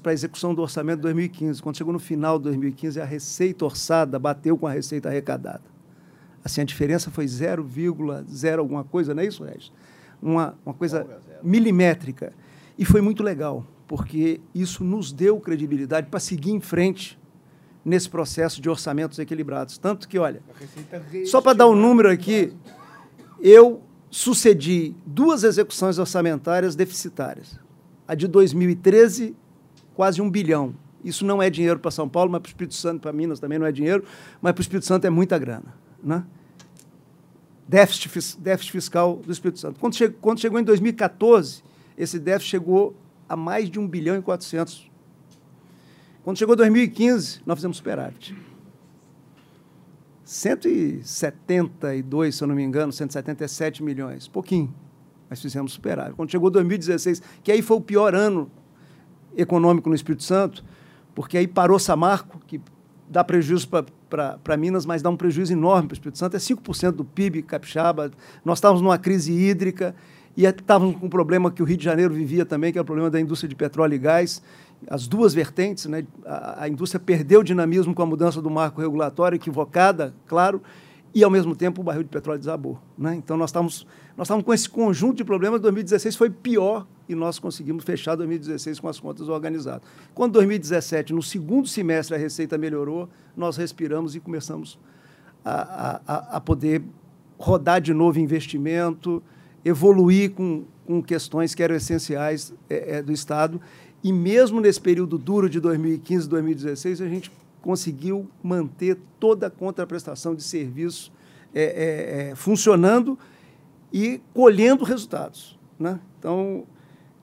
para a execução do orçamento de 2015. Quando chegou no final de 2015, a receita orçada bateu com a receita arrecadada. Assim, a diferença foi 0,0 alguma coisa, não é isso, Regis? Uma, uma coisa milimétrica. E foi muito legal, porque isso nos deu credibilidade para seguir em frente nesse processo de orçamentos equilibrados. Tanto que, olha, só para dar um número aqui, eu sucedi duas execuções orçamentárias deficitárias. A de 2013, quase um bilhão. Isso não é dinheiro para São Paulo, mas para o Espírito Santo, para Minas também não é dinheiro, mas para o Espírito Santo é muita grana. Né? Déficit, déficit fiscal do Espírito Santo. Quando, che quando chegou em 2014, esse déficit chegou a mais de 1 bilhão e 400. Quando chegou 2015, nós fizemos superávit. 172, se eu não me engano, 177 milhões, pouquinho, mas fizemos superávit. Quando chegou 2016, que aí foi o pior ano econômico no Espírito Santo, porque aí parou Samarco, que dá prejuízo para Minas, mas dá um prejuízo enorme para o Espírito Santo, é 5% do PIB capixaba. Nós estávamos numa crise hídrica e estávamos com um problema que o Rio de Janeiro vivia também, que é o problema da indústria de petróleo e gás. As duas vertentes, né? a, a indústria perdeu dinamismo com a mudança do marco regulatório, equivocada, claro, e, ao mesmo tempo, o barril de petróleo desabou. Né? Então, nós estávamos, nós estávamos com esse conjunto de problemas. 2016 foi pior e nós conseguimos fechar 2016 com as contas organizadas. Quando 2017, no segundo semestre, a receita melhorou, nós respiramos e começamos a, a, a poder rodar de novo investimento, evoluir com, com questões que eram essenciais é, é, do Estado. E mesmo nesse período duro de 2015 e 2016, a gente conseguiu manter toda a contraprestação de serviço é, é, funcionando e colhendo resultados. Né? Então,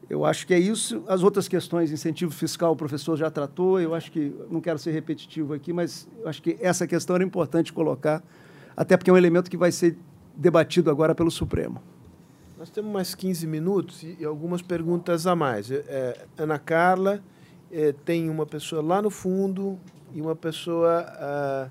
eu acho que é isso. As outras questões, incentivo fiscal, o professor já tratou. Eu acho que, não quero ser repetitivo aqui, mas acho que essa questão era importante colocar, até porque é um elemento que vai ser debatido agora pelo Supremo. Nós temos mais 15 minutos e, algumas perguntas a mais. É, Ana Carla, é, tem uma pessoa lá no fundo e uma pessoa. ah,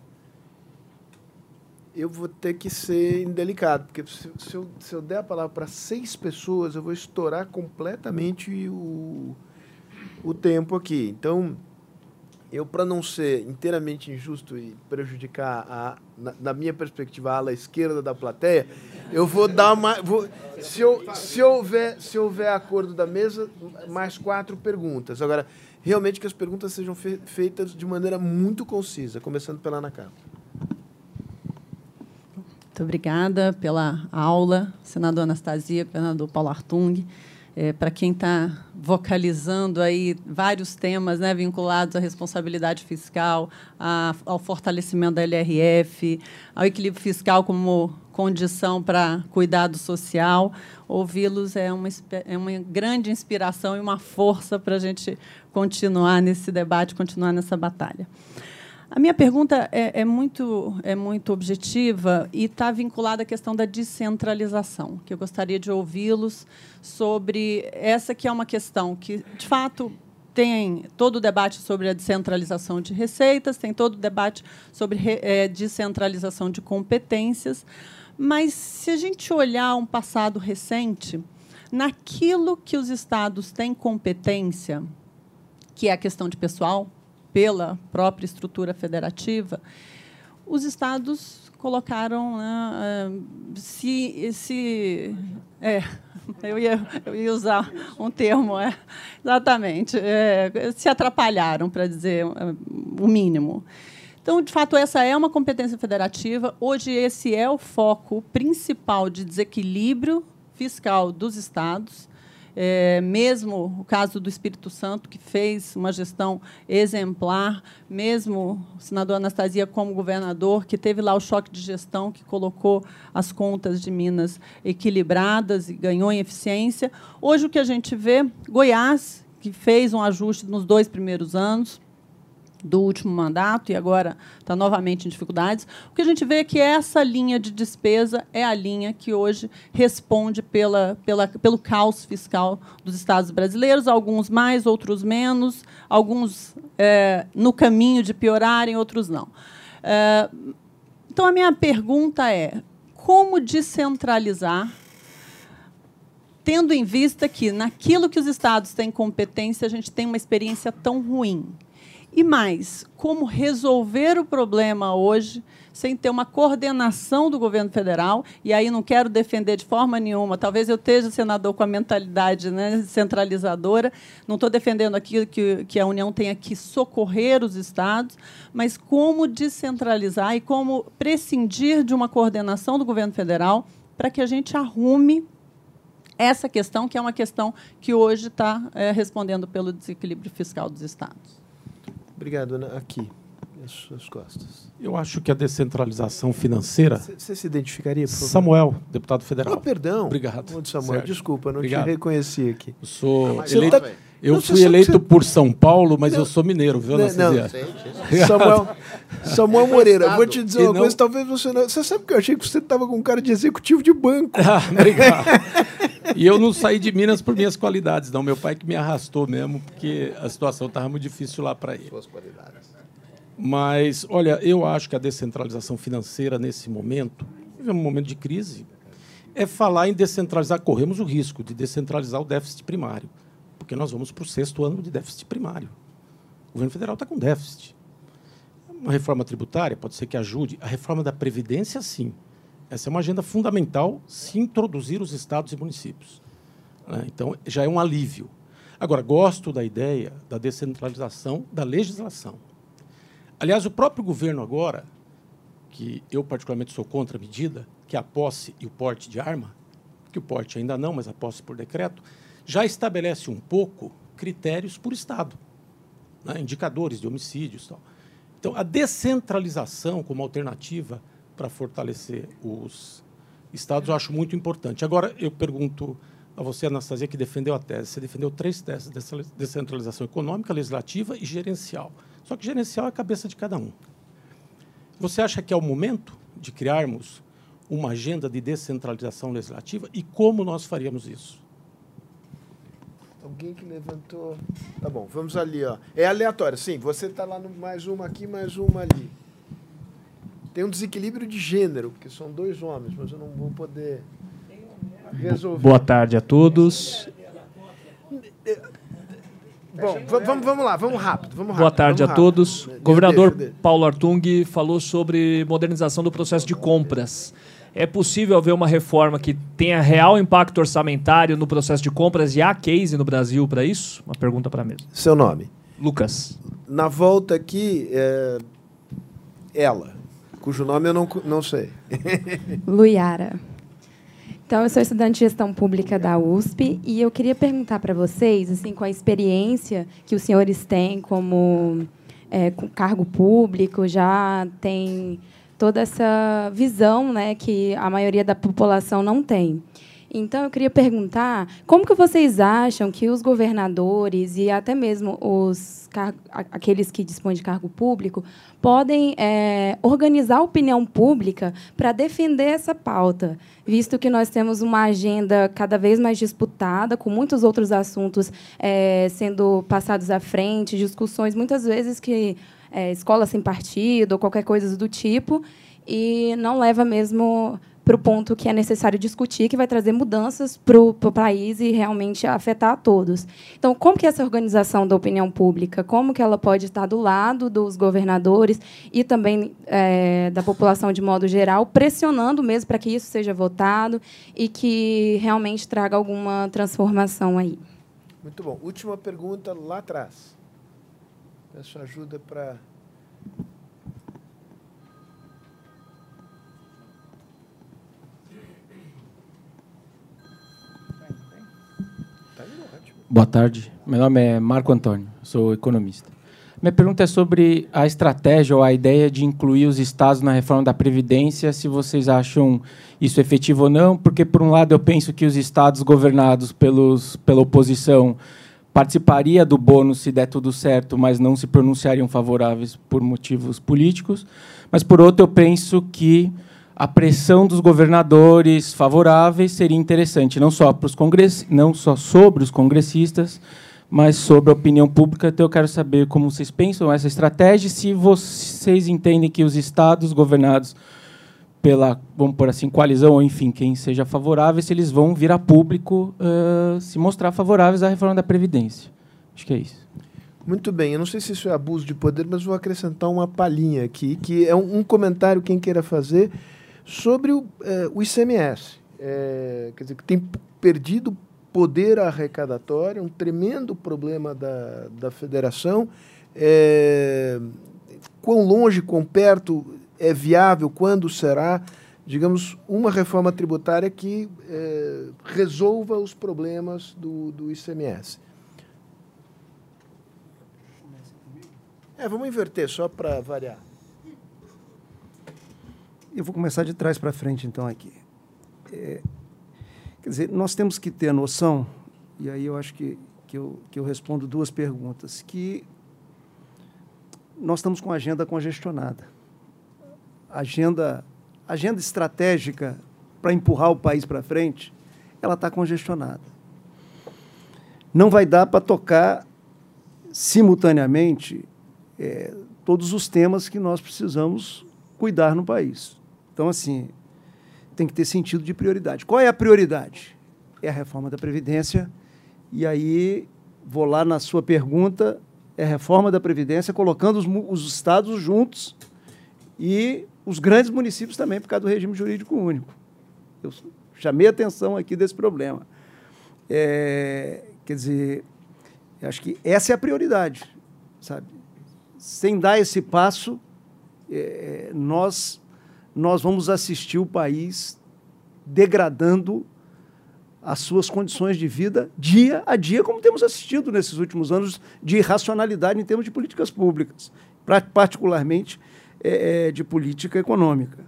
eu vou ter que ser indelicado, porque se, se eu, se eu der a palavra para seis pessoas, eu vou estourar completamente o, o tempo aqui. Então, eu, para não ser inteiramente injusto e prejudicar, a, na, na minha perspectiva, a ala esquerda da plateia, eu vou dar mais. Vou, se, eu, se, houver, se houver acordo da mesa, mais quatro perguntas. Agora, realmente que as perguntas sejam fe, feitas de maneira muito concisa, começando pela Ana Carla. Muito obrigada pela aula, senador Anastasia, senador Paulo Artung. É, Para quem está vocalizando aí vários temas né, vinculados à responsabilidade fiscal, a, ao fortalecimento da LRF, ao equilíbrio fiscal como condição para cuidado social, ouvi-los é uma, é uma grande inspiração e uma força para a gente continuar nesse debate, continuar nessa batalha. A minha pergunta é, é, muito, é muito objetiva e está vinculada à questão da descentralização, que eu gostaria de ouvi-los sobre essa que é uma questão que, de fato, tem todo o debate sobre a descentralização de receitas, tem todo o debate sobre é, descentralização de competências, Mas se a gente olhar um passado recente, naquilo que os estados têm competência, que é a questão de pessoal, pela própria estrutura federativa, os estados colocaram né, se, se é, [laughs] eu ia, eu ia usar um termo, é, exatamente, é, se atrapalharam, para dizer é, o mínimo. Então, de fato, essa é uma competência federativa. Hoje, esse é o foco principal de desequilíbrio fiscal dos estados. É, mesmo o caso do Espírito Santo, que fez uma gestão exemplar, mesmo o senador Anastasia como governador, que teve lá o choque de gestão, que colocou as contas de Minas equilibradas e ganhou em eficiência. Hoje, o que a gente vê, Goiás, que fez um ajuste nos dois primeiros anos, do último mandato e agora está novamente em dificuldades. O que a gente vê é que essa linha de despesa é a linha que hoje responde pela, pela, pelo caos fiscal dos estados brasileiros, alguns mais, outros menos, alguns é, no caminho de piorarem, outros não. É, então, a minha pergunta é: como descentralizar, tendo em vista que, naquilo que os estados têm competência, a gente tem uma experiência tão ruim? E mais, como resolver o problema hoje sem ter uma coordenação do governo federal, e aí não quero defender de forma nenhuma, talvez eu esteja, senador, com a mentalidade né, centralizadora, não estou defendendo aqui que, que a União tenha que socorrer os estados, mas como descentralizar e como prescindir de uma coordenação do governo federal para que a gente arrume essa questão, que é uma questão que hoje está é, respondendo pelo desequilíbrio fiscal dos estados. Obrigado, Ana. Aqui, as suas costas. Eu acho que a descentralização financeira. Você se identificaria, por favor? Samuel, deputado federal. Ah, perdão. Obrigado. Ô, Samuel, Sérgio. desculpa, não Obrigado. te reconheci aqui. Eu sou ah, eleito. Tá... Eu não, fui eleito você... por São Paulo, mas não. eu sou mineiro, viu, não, não. Samuel, Samuel Moreira, vou te dizer uma coisa, talvez você não. Você sabe que eu achei que você estava com um cara de executivo de banco. [laughs] Ah, obrigado. [laughs] e eu não saí de Minas por minhas qualidades, não. Meu pai que me arrastou mesmo, porque a situação estava muito difícil lá para ele. Suas qualidades. Mas, olha, eu acho que a descentralização financeira nesse momento, é um momento de crise, é falar em descentralizar. Corremos o risco de descentralizar o déficit primário, porque nós vamos para o sexto ano de déficit primário. O governo federal está com déficit. Uma reforma tributária pode ser que ajude. A reforma da Previdência, sim. Essa é uma agenda fundamental se introduzir os estados e municípios. Né? Então, já é um alívio. Agora, gosto da ideia da descentralização da legislação. Aliás, o próprio governo agora, que eu particularmente sou contra a medida, que é a posse e o porte de arma, que o porte ainda não, mas a posse por decreto, já estabelece um pouco critérios por Estado, né? indicadores de homicídios. Tal. Então, a descentralização como alternativa para fortalecer os estados, eu acho muito importante. Agora, eu pergunto a você, Anastasia, que defendeu a tese. Você defendeu três teses: descentralização econômica, legislativa e gerencial. Só que gerencial é a cabeça de cada um. Você acha que é o momento de criarmos uma agenda de descentralização legislativa e como nós faríamos isso? Alguém que levantou. Tá bom, vamos ali, ó. É aleatório, sim. Você está lá no mais uma aqui, mais uma ali. Tem um desequilíbrio de gênero, porque são dois homens, mas eu não vou poder resolver. Boa tarde a todos. Bom, vamos, vamos lá, vamos rápido. Vamos rápido Boa tarde a rápido. todos. Meu Governador Deus, Paulo Artung falou sobre modernização do processo de compras. É possível haver uma reforma que tenha real impacto orçamentário no processo de compras e há case no Brasil para isso? Uma pergunta para a mesa. Seu nome? Lucas. Na volta aqui, é... ela, cujo nome eu não, não sei. [laughs] Luiara. Então, eu sou estudante de gestão pública da USP e eu queria perguntar para vocês, assim, com a experiência que os senhores têm como é, com cargo público, já tem toda essa visão, né, que a maioria da população não tem. Então, eu queria perguntar como que vocês acham que os governadores e até mesmo os aqueles que dispõem de cargo público podem é, organizar a opinião pública para defender essa pauta, visto que nós temos uma agenda cada vez mais disputada, com muitos outros assuntos é, sendo passados à frente, discussões muitas vezes que é, escola sem partido ou qualquer coisa do tipo, e não leva mesmo para o ponto que é necessário discutir, que vai trazer mudanças para o país e realmente afetar a todos. Então, como que essa organização da opinião pública, como que ela pode estar do lado dos governadores e também é, da população de modo geral, pressionando mesmo para que isso seja votado e que realmente traga alguma transformação aí? Muito bom. Última pergunta lá atrás. Peço ajuda para Boa tarde. Meu nome é Marco Antônio, sou economista. Minha pergunta é sobre a estratégia ou a ideia de incluir os estados na reforma da Previdência, se vocês acham isso efetivo ou não, porque, por um lado, eu penso que os estados governados pelos, pela oposição participaria do bônus se der tudo certo, mas não se pronunciariam favoráveis por motivos políticos. Mas, por outro, eu penso que a pressão dos governadores favoráveis seria interessante, não só, para os congress... não só sobre os congressistas, mas sobre a opinião pública. Então, eu quero saber como vocês pensam essa estratégia, se vocês entendem que os estados governados pela, vamos por assim, coalizão, ou enfim, quem seja favorável, se eles vão vir a público uh, se mostrar favoráveis à reforma da Previdência. Acho que é isso. Muito bem, eu não sei se isso é abuso de poder, mas vou acrescentar uma palhinha aqui, que é um, um comentário quem queira fazer sobre o, eh, o ICMS, é, quer dizer, que tem perdido poder arrecadatório, um tremendo problema da, da federação. É, quão longe, quão perto é viável, quando será, digamos, uma reforma tributária que é, resolva os problemas do, do ICMS. É, vamos inverter, só para variar. Eu vou começar de trás para frente, então, aqui. É, quer dizer, nós temos que ter a noção, e aí eu acho que, que, eu, que eu respondo duas perguntas, que nós estamos com a agenda congestionada. Agenda, agenda estratégica para empurrar o país para frente, ela está congestionada. Não vai dar para tocar simultaneamente é, todos os temas que nós precisamos cuidar no país. Então, assim, tem que ter sentido de prioridade. Qual é a prioridade? É a reforma da Previdência. E aí, vou lá na sua pergunta, é a reforma da Previdência, colocando os, os estados juntos e os grandes municípios também, por causa do regime jurídico único. Eu chamei a atenção aqui desse problema. É, quer dizer, acho que essa é a prioridade, sabe? Sem dar esse passo, é, nós nós vamos assistir o país degradando as suas condições de vida dia a dia, como temos assistido nesses últimos anos de irracionalidade em termos de políticas públicas, particularmente é, é, de política econômica.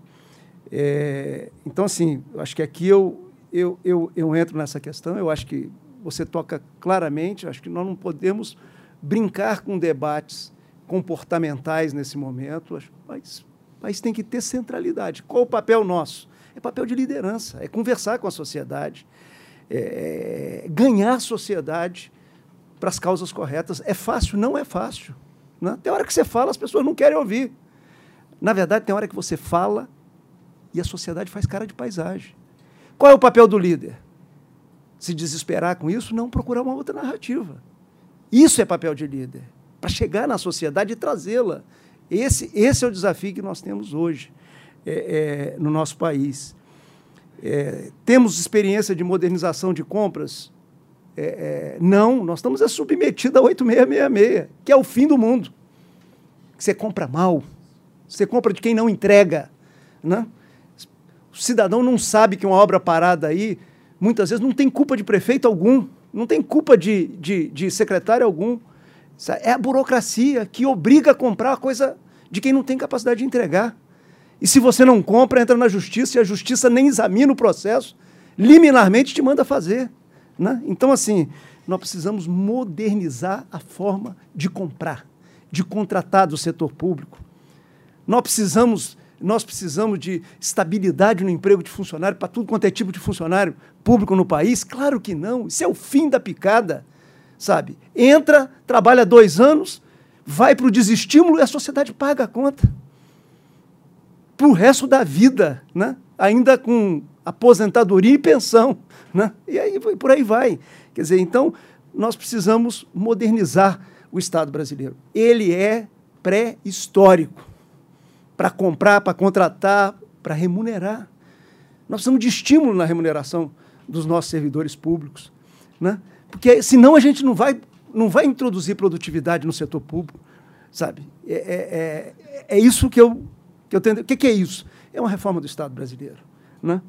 É, então, assim, acho que aqui eu, eu, eu, eu entro nessa questão, eu acho que você toca claramente, acho que nós não podemos brincar com debates comportamentais nesse momento, mas país tem que ter centralidade. Qual o papel nosso? É papel de liderança, é conversar com a sociedade, é, é ganhar a sociedade para as causas corretas. É fácil? Não é fácil. Né? Tem hora que você fala, as pessoas não querem ouvir. Na verdade, tem hora que você fala e a sociedade faz cara de paisagem. Qual é o papel do líder? Se desesperar com isso? Não, procurar uma outra narrativa. Isso é papel de líder, para chegar na sociedade e trazê-la esse, esse é o desafio que nós temos hoje é, é, no nosso país. É, temos experiência de modernização de compras? É, é, não, nós estamos submetidos a 8666, que é o fim do mundo. Você compra mal, você compra de quem não entrega. Né? O cidadão não sabe que uma obra parada aí, muitas vezes, não tem culpa de prefeito algum, não tem culpa de, de, de secretário algum. É a burocracia que obriga a comprar a coisa de quem não tem capacidade de entregar. E se você não compra, entra na justiça e a justiça nem examina o processo, liminarmente te manda fazer. Né? Então, assim, nós precisamos modernizar a forma de comprar, de contratar do setor público. Nós precisamos, nós precisamos de estabilidade no emprego de funcionário para tudo quanto é tipo de funcionário público no país? Claro que não. Isso é o fim da picada sabe? Entra, trabalha dois anos, vai para o desestímulo e a sociedade paga a conta. para o resto da vida, né? ainda com aposentadoria e pensão. Né? E aí por aí vai. Quer dizer, então, nós precisamos modernizar o Estado brasileiro. Ele é pré-histórico para comprar, para contratar, para remunerar. Nós precisamos de estímulo na remuneração dos nossos servidores públicos. Né? Porque senão a gente não vai, não vai introduzir produtividade no setor público. Sabe? É, é, é, é isso que eu, que eu. O que, que é isso? É uma reforma do Estado brasileiro. Né?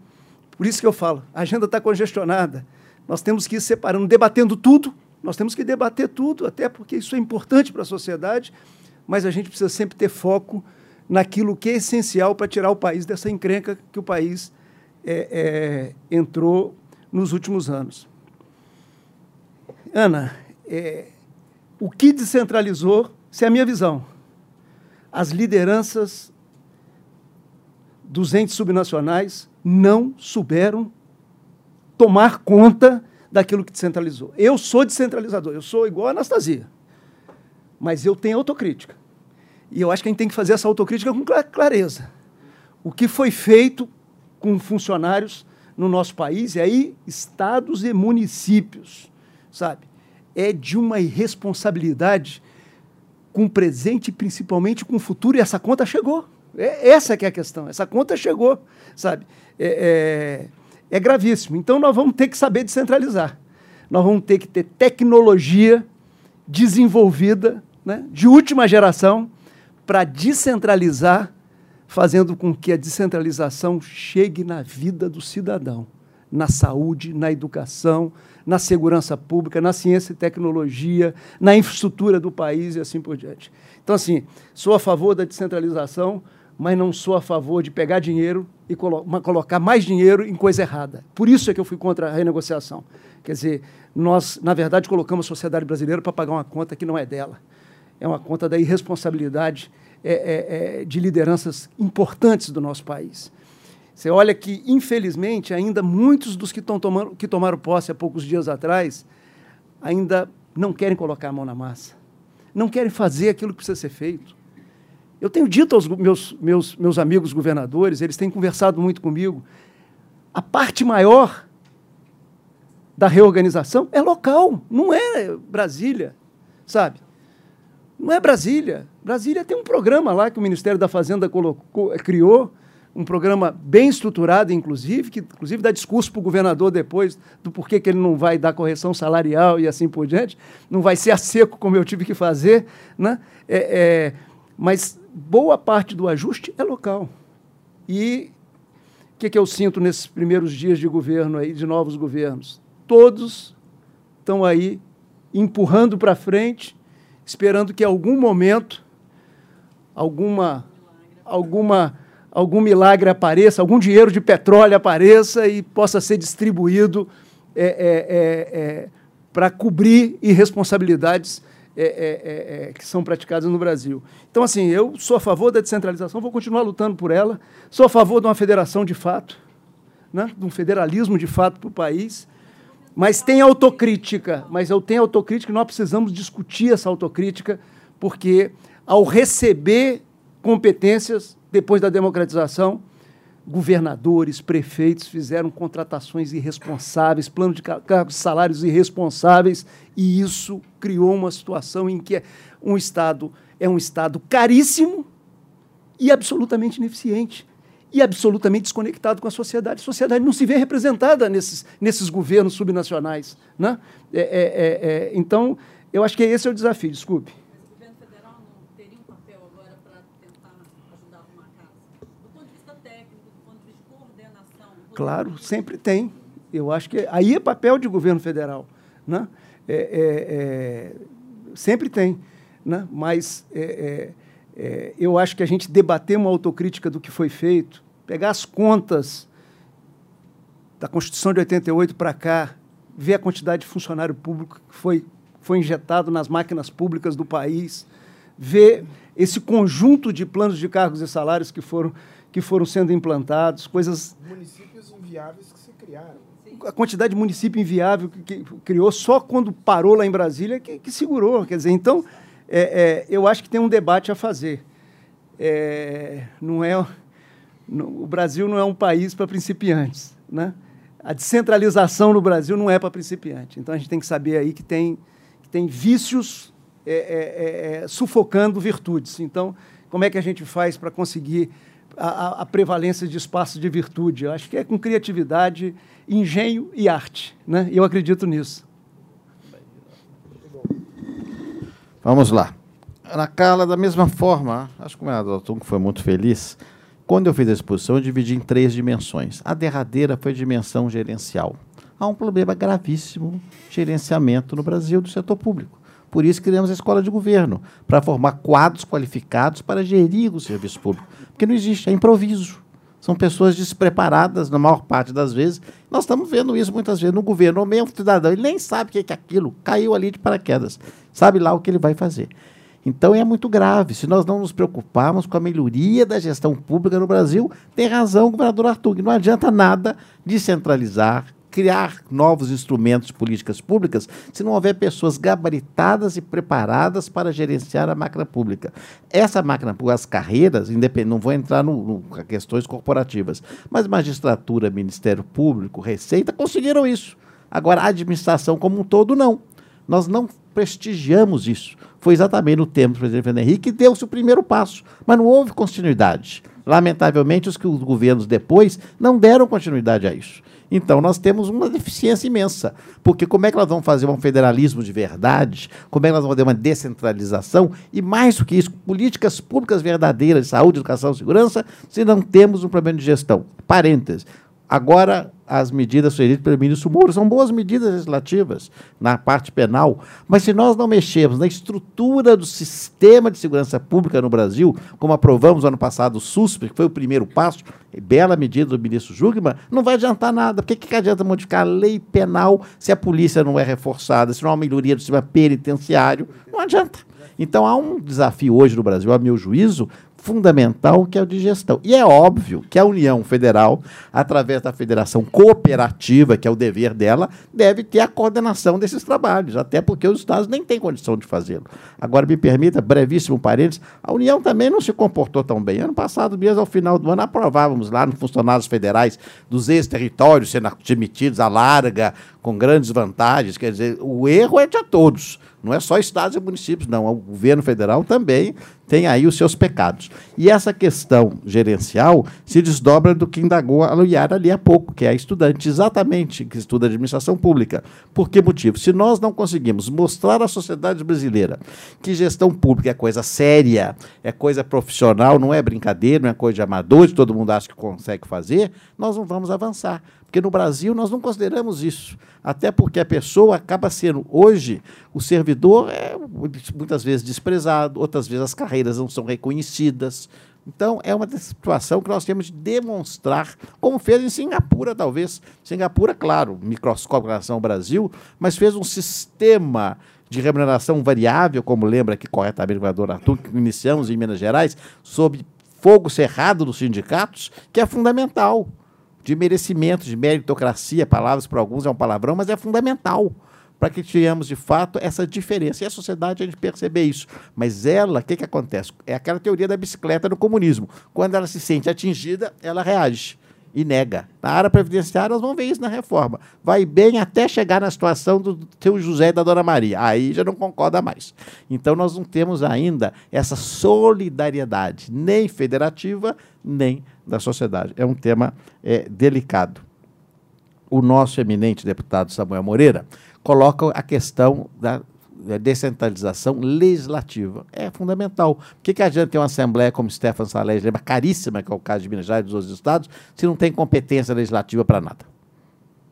Por isso que eu falo, a agenda está congestionada. Nós temos que ir separando, debatendo tudo. Nós temos que debater tudo, até porque isso é importante para a sociedade, mas a gente precisa sempre ter foco naquilo que é essencial para tirar o país dessa encrenca que o país é, é, entrou nos últimos anos. Ana, é, o que descentralizou, se é a minha visão, as lideranças dos entes subnacionais não souberam tomar conta daquilo que descentralizou. Eu sou descentralizador, eu sou igual a Anastasia, mas eu tenho autocrítica. E eu acho que a gente tem que fazer essa autocrítica com clareza. O que foi feito com funcionários no nosso país, e aí estados e municípios, sabe? É de uma irresponsabilidade com o presente principalmente com o futuro, e essa conta chegou. É, essa que é a questão, essa conta chegou, sabe? É, é, é gravíssimo. Então nós vamos ter que saber descentralizar. Nós vamos ter que ter tecnologia desenvolvida, né, de última geração, para descentralizar fazendo com que a descentralização chegue na vida do cidadão, na saúde, na educação, na segurança pública, na ciência e tecnologia, na infraestrutura do país e assim por diante. Então, assim, sou a favor da descentralização, mas não sou a favor de pegar dinheiro e colo colocar mais dinheiro em coisa errada. Por isso é que eu fui contra a renegociação. Quer dizer, nós, na verdade, colocamos a sociedade brasileira para pagar uma conta que não é dela. É uma conta da irresponsabilidade é, é, é, de lideranças importantes do nosso país. Você olha que, infelizmente, ainda muitos dos que, tomando, que tomaram posse há poucos dias atrás ainda não querem colocar a mão na massa, não querem fazer aquilo que precisa ser feito. Eu tenho dito aos meus, meus, meus amigos governadores, eles têm conversado muito comigo, a parte maior da reorganização é local, não é Brasília, sabe? Não é Brasília. Brasília tem um programa lá que o Ministério da Fazenda colocou, criou, um programa bem estruturado, inclusive, que inclusive dá discurso para o governador depois do porquê que ele não vai dar correção salarial e assim por diante, não vai ser a seco como eu tive que fazer, né? É, é, mas boa parte do ajuste é local. E o que, que eu sinto nesses primeiros dias de governo aí, de novos governos? Todos estão aí empurrando para frente esperando que algum momento alguma alguma algum milagre apareça, algum dinheiro de petróleo apareça e possa ser distribuído é, é, é, é para cobrir irresponsabilidades é, é, que são praticadas no Brasil. Então, assim, eu sou a favor da descentralização, vou continuar lutando por ela, sou a favor de uma federação de fato, né, de um federalismo de fato para o país, mas tem autocrítica, mas eu tenho autocrítica e nós precisamos discutir essa autocrítica, porque ao receber competências depois da democratização, governadores, prefeitos fizeram contratações irresponsáveis, planos de cargos salários irresponsáveis, e isso criou uma situação em que um Estado é um Estado caríssimo e absolutamente ineficiente e absolutamente desconectado com a sociedade. A sociedade não se vê representada nesses, nesses governos subnacionais. Né? É, é, é, é então, eu acho que esse é o desafio. Desculpe. Mas o governo federal não teria um papel agora para tentar ajudar a arrumar a casa? Do ponto de vista técnico, do ponto de vista de coordenação? Claro, sempre tem. Eu acho que aí é papel de governo federal. Né? É, é, sempre tem. Né? Mas é, eu acho que a gente debater uma autocrítica do que foi feito, pegar as contas da Constituição de 88 para cá, ver a quantidade de funcionário público que foi, foi injetado nas máquinas públicas do país, ver esse conjunto de planos de cargos e salários que foram, que foram sendo implantados, coisas... Municípios inviáveis que se criaram. A quantidade de município inviável que, que criou só quando parou lá em Brasília que, que segurou. Quer dizer, então é, é, eu acho que tem um debate a fazer. É, não é O Brasil não é um país para principiantes. Né? A descentralização no Brasil não é para principiante. Então a gente tem que saber aí que tem, que tem vícios é, é, é, sufocando virtudes. Então, como é que a gente faz para conseguir a, a, prevalência de espaços de virtude? Eu acho que é com criatividade, engenho e arte. Né? Eu acredito nisso. Vamos lá. Ana Carla, da mesma forma, acho que o Tung foi muito feliz. Quando eu fiz a exposição, eu dividi em três dimensões. A derradeira foi a dimensão gerencial. Há um problema gravíssimo de gerenciamento no Brasil do setor público. Por isso criamos a escola de governo, para formar quadros qualificados para gerir o serviço público. Porque não existe, é improviso. São pessoas despreparadas, na maior parte das vezes. Nós estamos vendo isso muitas vezes no governo. O mesmo cidadão, ele nem sabe o que é aquilo, caiu ali de paraquedas. Sabe lá o que ele vai fazer. Então é muito grave. Se nós não nos preocuparmos com a melhoria da gestão pública no Brasil, tem razão o governador Arthur, não adianta nada descentralizar, criar novos instrumentos de políticas públicas se não houver pessoas gabaritadas e preparadas para gerenciar a máquina pública. Essa máquina pública, as carreiras, não vou entrar no, no questões corporativas, mas magistratura, Ministério Público, Receita, conseguiram isso. Agora, a administração como um todo, não. Nós não prestigiamos isso. Foi exatamente no tempo do presidente Fernando Henrique que deu-se o primeiro passo, mas não houve continuidade. Lamentavelmente, os que os governos depois não deram continuidade a isso. Então, nós temos uma deficiência imensa. Porque como é que nós vamos fazer um federalismo de verdade? Como é que nós vamos fazer uma descentralização? E mais do que isso, políticas públicas verdadeiras de saúde, educação segurança, se não temos um problema de gestão. Parênteses. Agora, as medidas sugeridas pelo ministro Moro são boas medidas legislativas na parte penal, mas se nós não mexermos na estrutura do sistema de segurança pública no Brasil, como aprovamos ano passado o SUSP, que foi o primeiro passo, bela medida do ministro Jugman, não vai adiantar nada. Por que, que adianta modificar a lei penal se a polícia não é reforçada, se não há uma melhoria do sistema penitenciário? Não adianta. Então há um desafio hoje no Brasil, a meu juízo, fundamental que é o de gestão. E é óbvio que a União Federal, através da Federação Cooperativa, que é o dever dela, deve ter a coordenação desses trabalhos, até porque os estados nem têm condição de fazê-lo. Agora, me permita, brevíssimo parênteses, a União também não se comportou tão bem. Ano passado, mesmo ao final do ano, aprovávamos lá nos funcionários federais dos ex-territórios sendo admitidos à larga, com grandes vantagens. Quer dizer, o erro é de todos. Não é só estados e municípios, não. O governo federal também tem aí os seus pecados. E essa questão gerencial se desdobra do que indagou a Luiara ali há pouco, que é a estudante, exatamente, que estuda administração pública. Por que motivo? Se nós não conseguimos mostrar à sociedade brasileira que gestão pública é coisa séria, é coisa profissional, não é brincadeira, não é coisa de amador, todo mundo acha que consegue fazer, nós não vamos avançar. Porque no Brasil nós não consideramos isso. Até porque a pessoa acaba sendo, hoje, o servidor é muitas vezes desprezado, outras vezes as carreiras não são reconhecidas. Então, é uma situação que nós temos de demonstrar, como fez em Singapura, talvez. Singapura, claro, microscópico em relação ao Brasil, mas fez um sistema de remuneração variável, como lembra aqui corretamente o governador Arthur, que iniciamos em Minas Gerais, sob fogo cerrado dos sindicatos, que é fundamental de merecimento, de meritocracia, palavras para alguns é um palavrão, mas é fundamental para que tenhamos de fato essa diferença. E a sociedade a gente perceber isso. Mas ela, o que, que acontece? É aquela teoria da bicicleta no comunismo. Quando ela se sente atingida, ela reage e nega. Na área previdenciária, nós vamos ver isso na reforma. Vai bem até chegar na situação do seu José e da Dona Maria. Aí já não concorda mais. Então, nós não temos ainda essa solidariedade, nem federativa, nem da sociedade. É um tema é, delicado. O nosso eminente deputado Samuel Moreira coloca a questão da descentralização legislativa. É fundamental. Por que, que adianta ter uma Assembleia como Stefan Salés, lembra, caríssima, que é o caso de Minas Gerais e dos outros estados, se não tem competência legislativa para nada?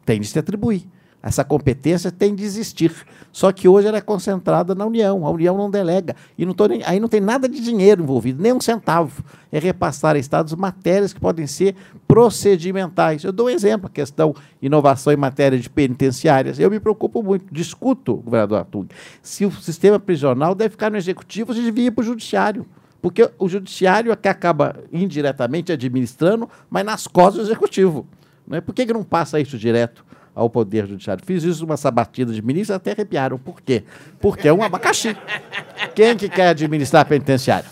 Tem de se atribuir. Essa competência tem de existir. Só que hoje ela é concentrada na União. A União não delega. E não nem, aí não tem nada de dinheiro envolvido, nem um centavo. É repassar a Estados matérias que podem ser procedimentais. Eu dou um exemplo, a questão inovação em matéria de penitenciárias. Eu me preocupo muito, discuto, governador Arthur, se o sistema prisional deve ficar no executivo ou se devia ir para o judiciário. Porque o judiciário é que acaba indiretamente administrando, mas nas costas do executivo. Não é? Por que, que não passa isso direto? Ao Poder Judiciário. Fiz isso uma sabatina de ministros, até arrepiaram. Por quê? Porque é um abacaxi. Quem que quer administrar a penitenciária?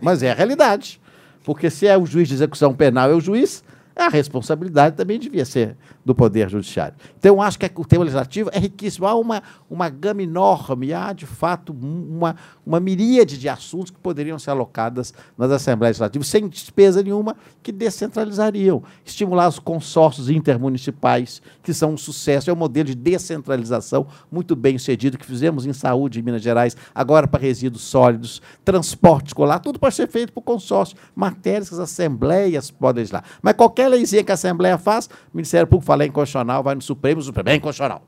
Mas é a realidade. Porque se é o juiz de execução penal, é o juiz, a responsabilidade também devia ser do Poder Judiciário. Então, acho que o tema legislativo é riquíssimo. Há uma, uma gama enorme, há, de fato, uma, uma miríade de assuntos que poderiam ser alocadas nas Assembleias Legislativas, sem despesa nenhuma, que descentralizariam. Estimular os consórcios intermunicipais, que são um sucesso. É um modelo de descentralização muito bem sucedido que fizemos em saúde em Minas Gerais, agora para resíduos sólidos, transporte escolar, tudo pode ser feito por consórcio. Matérias que as assembleias podem legislar. Mas qualquer leizinha que a Assembleia faz, o Ministério Público fala é inconstitucional, vai no Supremo, o Supremo é inconstitucional.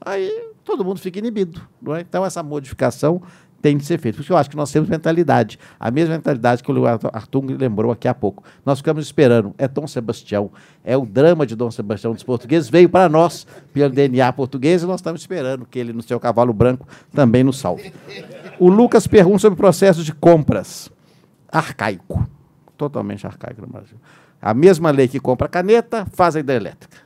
Aí todo mundo fica inibido. É? Então, essa modificação tem de ser feita. Por isso eu acho que nós temos mentalidade, a mesma mentalidade que o Arthur lembrou aqui há pouco. Nós ficamos esperando, é Dom Sebastião, é o drama de Dom Sebastião dos portugueses, veio para nós pelo DNA português e nós estamos esperando que ele, no seu cavalo branco, também nos salve. O Lucas pergunta sobre o processo de compras. Arcaico. Totalmente arcaico no Brasil. A mesma lei que compra caneta, faz a hidrelétrica.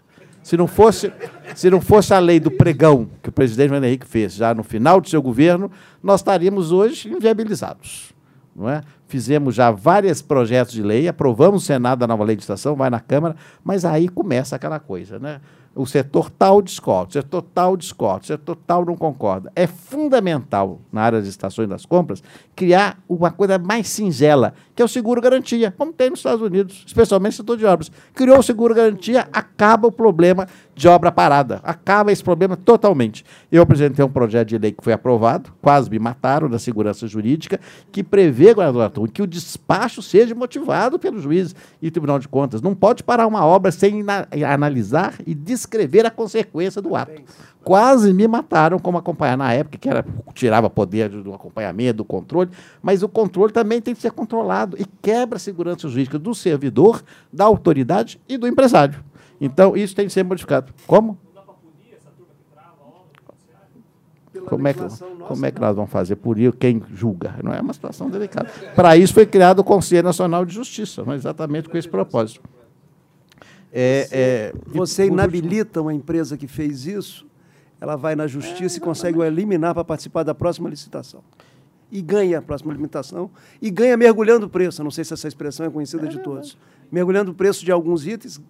Se não fosse, se não fosse a lei do pregão que o presidente Henrique fez já no final do seu governo, nós estaríamos hoje inviabilizados. Não é? Fizemos já vários projetos de lei, aprovamos o Senado da nova legislação, vai na Câmara, mas aí começa aquela coisa, né? O setor tal discorda, o setor tal discorda, o setor tal não concorda. É fundamental, na área das estações das compras, criar uma coisa mais singela, que é o seguro-garantia, como tem nos Estados Unidos, especialmente no setor de obras. Criou o seguro-garantia, acaba o problema de obra parada. Acaba esse problema totalmente. Eu apresentei um projeto de lei que foi aprovado, quase me mataram, da segurança jurídica, que prevê, governador que o despacho seja motivado pelo juiz e Tribunal de Contas. Não pode parar uma obra sem analisar e descrever a consequência do ato. Quase me mataram como acompanhar na época, que era, tirava poder do acompanhamento, do controle, mas o controle também tem que ser controlado e quebra a segurança jurídica do servidor, da autoridade e do empresário. Então, isso tem que ser modificado. Como? Como é, que, como é que nós vamos fazer por isso quem julga? Não é uma situação delicada. Para isso foi criado o Conselho Nacional de Justiça, mas exatamente com esse propósito. É, é, você inabilita uma empresa que fez isso, ela vai na justiça e consegue o eliminar para participar da próxima licitação. E ganha a próxima licitação, e ganha mergulhando o preço. não sei se essa expressão é conhecida de todos. Mergulhando o preço de alguns itens,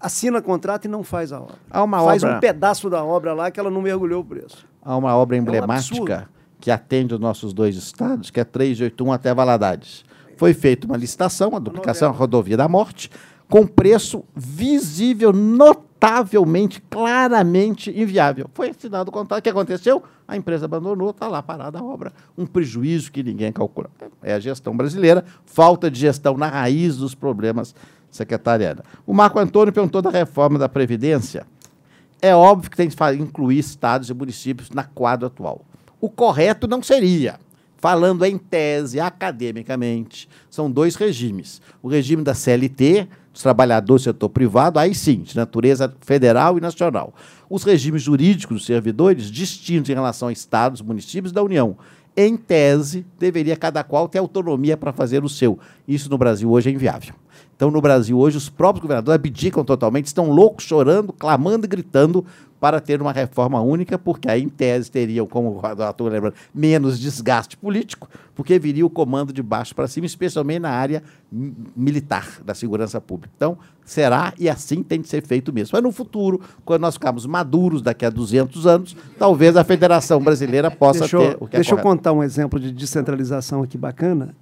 assina contrato e não faz a obra. Há uma faz obra... um pedaço da obra lá que ela não mergulhou o preço. Há uma obra emblemática é um que atende os nossos dois estados, que é 381 até Valadares. Foi feita uma licitação, a duplicação da rodovia da morte, com preço visível, notavelmente, claramente inviável. Foi assinado o contrato. O que aconteceu? A empresa abandonou, está lá parada a obra. Um prejuízo que ninguém calcula. É a gestão brasileira, falta de gestão na raiz dos problemas secretariana. O Marco Antônio perguntou da reforma da Previdência. É óbvio que tem que incluir estados e municípios na quadra atual. O correto não seria, falando em tese, academicamente, são dois regimes. O regime da CLT, dos trabalhadores do setor privado, aí sim, de natureza federal e nacional. Os regimes jurídicos dos servidores, distintos em relação a estados, municípios da União. Em tese, deveria cada qual ter autonomia para fazer o seu. Isso no Brasil hoje é inviável. Então, no Brasil, hoje, os próprios governadores abdicam totalmente, estão loucos, chorando, clamando e gritando para ter uma reforma única, porque aí, em tese, teriam, como o doutor lembrando, menos desgaste político, porque viria o comando de baixo para cima, especialmente na área militar da segurança pública. Então, será e assim tem de ser feito mesmo. Mas no futuro, quando nós ficarmos maduros, daqui a 200 anos, talvez a Federação Brasileira possa deixa ter o que é Deixa é eu contar um exemplo de descentralização aqui bacana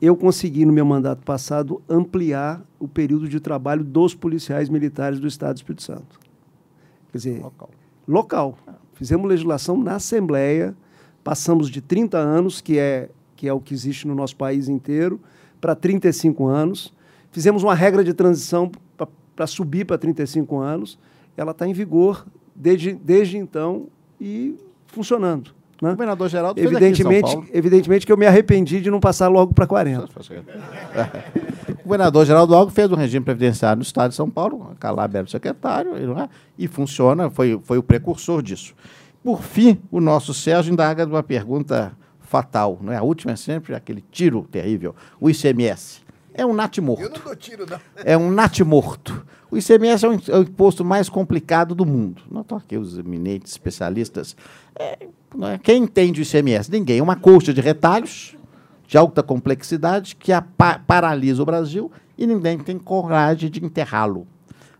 eu consegui, no meu mandato passado, ampliar o período de trabalho dos policiais militares do Estado do Espírito Santo. Quer dizer, local. local. Fizemos legislação na Assembleia, passamos de 30 anos, que é, que é o que existe no nosso país inteiro, para 35 anos. Fizemos uma regra de transição para subir para 35 anos. Ela está em vigor desde, desde então e funcionando. Né? O governador Geraldo evidentemente, evidentemente que eu me arrependi de não passar logo para 40. o governador Geraldo Alves fez um regime previdenciário no estado de São Paulo, Calab era o secretário, é? e funciona, foi, foi o precursor disso. Por fim, o nosso Sérgio indaga de uma pergunta fatal, não é? a última é sempre aquele tiro terrível, o ICMS. É um nat morto. Eu não dou tiro, não. É um nat morto. O ICMS é o, é o imposto mais complicado do mundo. Não estou aqui os eminentes especialistas. É, é? Quem entende o ICMS? Ninguém. Uma coxa de retalhos de alta complexidade que paralisa o Brasil e ninguém tem coragem de enterrá-lo.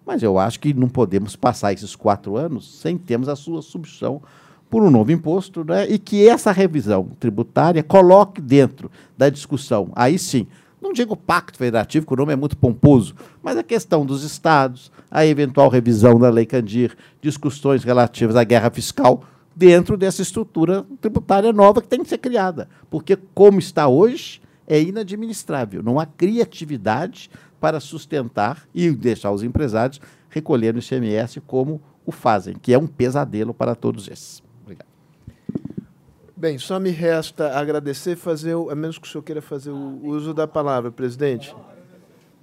Mas eu acho que não podemos passar esses quatro anos sem termos a sua substituição por um novo imposto, né? e que essa revisão tributária coloque dentro da discussão, aí sim, não digo pacto federativo, que o nome é muito pomposo, mas a questão dos estados, a eventual revisão da Lei Candir, discussões relativas à guerra fiscal, dentro dessa estrutura tributária nova que tem que ser criada. Porque, como está hoje, é inadministrável. Não há criatividade para sustentar e deixar os empresários recolhendo o ICMS como o fazem, que é um pesadelo para todos esses. Bem, só me resta agradecer, fazer, a menos que o senhor queira fazer o uso da palavra, presidente.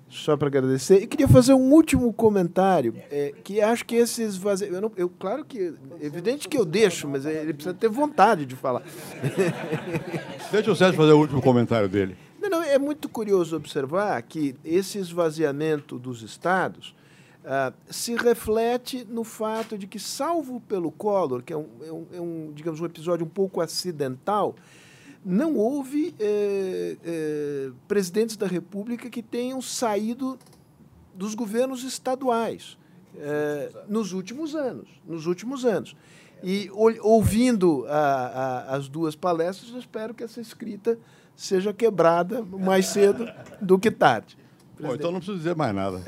Só para agradecer. E queria fazer um último comentário, é, que acho que esse esvaziamento. Eu, não, eu, claro que. É evidente que eu deixo, mas ele precisa ter vontade de falar. [laughs] Deixa o Sérgio fazer o último comentário dele. Não, não, é muito curioso observar que esse esvaziamento dos estados Uh, se reflete no fato de que, salvo pelo Collor, que é um, é um, é um digamos, um episódio um pouco acidental, não houve eh, eh, presidentes da República que tenham saído dos governos estaduais eh, nos últimos anos. Nos últimos anos. E ouvindo a, a, as duas palestras, espero que essa escrita seja quebrada mais cedo do que tarde. Bom, então não preciso dizer mais nada.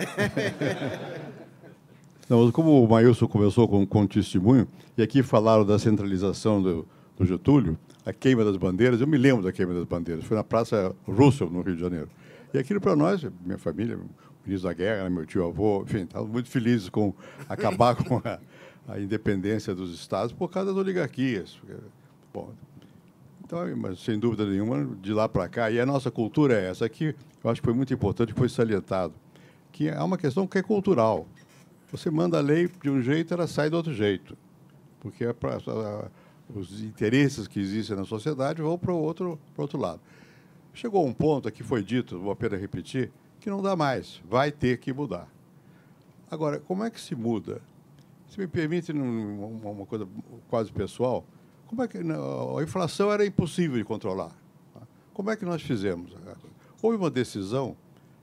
[laughs] não, como o Maílson começou com, com testemunho, e aqui falaram da centralização do, do Getúlio, a queima das bandeiras, eu me lembro da queima das bandeiras, foi na Praça Russell, no Rio de Janeiro. E aquilo para nós, minha família, ministro da guerra, meu tio avô, enfim, estavam muito felizes com acabar [laughs] com a, a, independência dos estados por causa das oligarquias. Bom, então, mas sem dúvida nenhuma, de lá para cá, e a nossa cultura é essa aqui, eu acho que foi muito importante, foi salientado, que é uma questão que é cultural. Você manda a lei de um jeito, ela sai do outro jeito, porque é pra, os interesses que existem na sociedade vão para o outro, outro lado. Chegou um ponto, aqui foi dito, vou apenas repetir, que não dá mais, vai ter que mudar. Agora, como é que se muda? Se me permite uma coisa quase pessoal, como é que a inflação era impossível de controlar? Como é que nós fizemos? Houve uma decisão,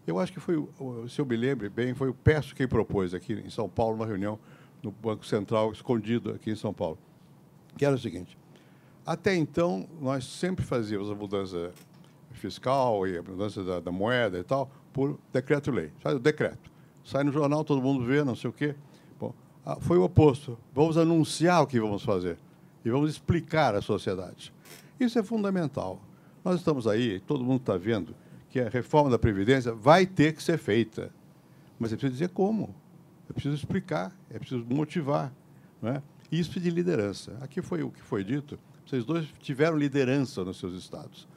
eu acho que foi, se eu me lembro bem, foi o Peço quem propôs aqui em São Paulo, uma reunião no Banco Central, escondido aqui em São Paulo, que era o seguinte, até então, nós sempre fazíamos a mudança fiscal e a mudança da, da moeda e tal por decreto-lei. Sai o decreto. Sai no jornal, todo mundo vê, não sei o quê. Bom, ah, foi o oposto. Vamos anunciar o que vamos fazer e vamos explicar à sociedade. Isso é fundamental. Nós estamos aí, todo mundo está vendo que a reforma da Previdência vai ter que ser feita. Mas é preciso dizer como. É preciso explicar, é preciso motivar. Não é? Isso de liderança. Aqui foi o que foi dito. Vocês dois tiveram liderança nos seus estados.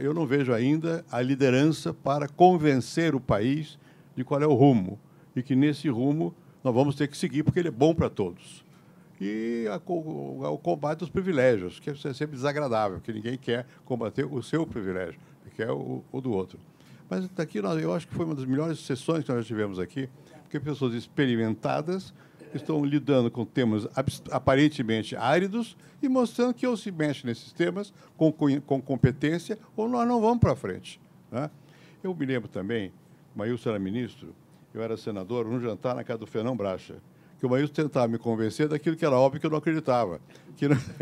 Eu não vejo ainda a liderança para convencer o país de qual é o rumo. E que nesse rumo nós vamos ter que seguir, porque ele é bom para todos e a, o, o, combate dos privilégios, que é sempre desagradável, que ninguém quer combater o seu privilégio, que é o, o do outro. Mas daqui nós, eu acho que foi uma das melhores sessões que nós tivemos aqui, porque pessoas experimentadas estão lidando com temas aparentemente áridos e mostrando que ou se mexe nesses temas com, com competência ou nós não vamos para frente. Né? Eu me lembro também, Maílson era ministro, eu era senador, num jantar na casa do Fernão Bracha que o Maílson tentava me convencer daquilo que era óbvio que eu não acreditava. Que não... [laughs]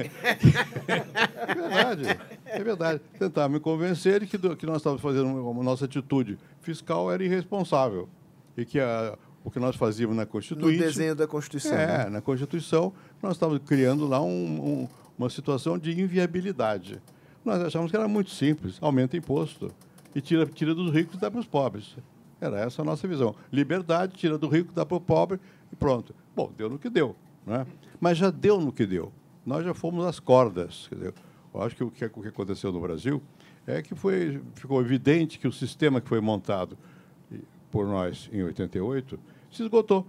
é verdade, é verdade. Tentava me convencer de que, do, que nós estávamos fazendo uma nossa atitude fiscal era irresponsável e que a, o que nós fazíamos na Constituição... No desenho da Constituição. É, né? na Constituição, nós estávamos criando lá um, um, uma situação de inviabilidade. Nós achávamos que era muito simples, aumenta imposto e tira, tira dos ricos e dá para os pobres. Era essa a nossa visão. Liberdade, tira do rico, dá para o pobre e pronto. Bom, deu no que deu. Né? Mas já deu no que deu. Nós já fomos às cordas. Quer dizer, eu acho que o que aconteceu no Brasil é que foi, ficou evidente que o sistema que foi montado por nós em 88 se esgotou.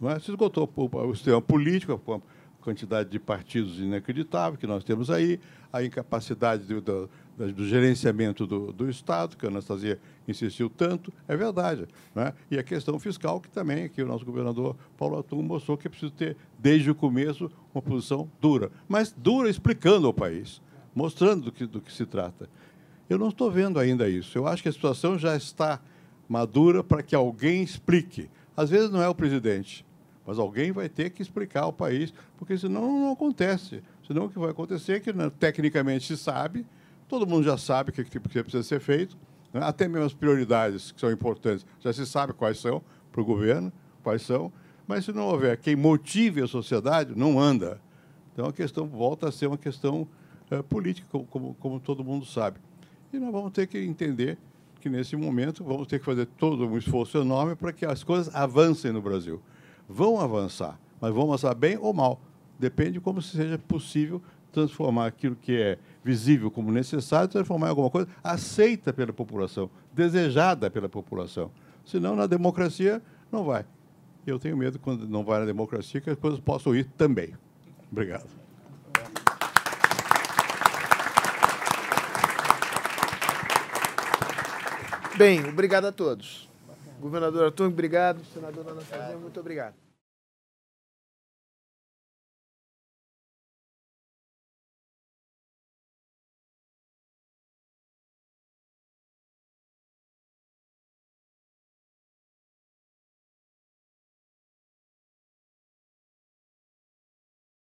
Não é? Se esgotou o sistema político, a quantidade de partidos inacreditável que nós temos aí, a incapacidade do, do, do gerenciamento do, do, Estado, que a Anastasia insistiu tanto, é verdade. Né? E a questão fiscal, que também que o nosso governador Paulo Atum mostrou que é preciso ter, desde o começo, uma posição dura. Mas dura explicando ao país, mostrando do que, do que se trata. Eu não estou vendo ainda isso. Eu acho que a situação já está madura para que alguém explique. Às vezes não é o presidente, mas alguém vai ter que explicar ao país, porque senão não acontece. Senão o que vai acontecer é que né, tecnicamente se sabe, todo mundo já sabe o que, que precisa ser feito, né? até mesmo as prioridades que são importantes, já se sabe quais são para o governo, quais são, mas se não houver quem motive a sociedade, não anda. Então a questão volta a ser uma questão é, política, como, como, como todo mundo sabe. E nós vamos ter que entender que, nesse momento, vamos ter que fazer todo um esforço enorme para que as coisas avancem no Brasil. Vão avançar, mas vão avançar bem ou mal. Depende de como seja possível transformar aquilo que é visível como necessário, transformar em alguma coisa aceita pela população, desejada pela população. Senão, na democracia, não vai. Eu tenho medo, quando não vai na democracia, que as coisas possam ir também. Obrigado. Bem, obrigado a todos. Governador Arthur, obrigado. Senador Anastasia, muito obrigado.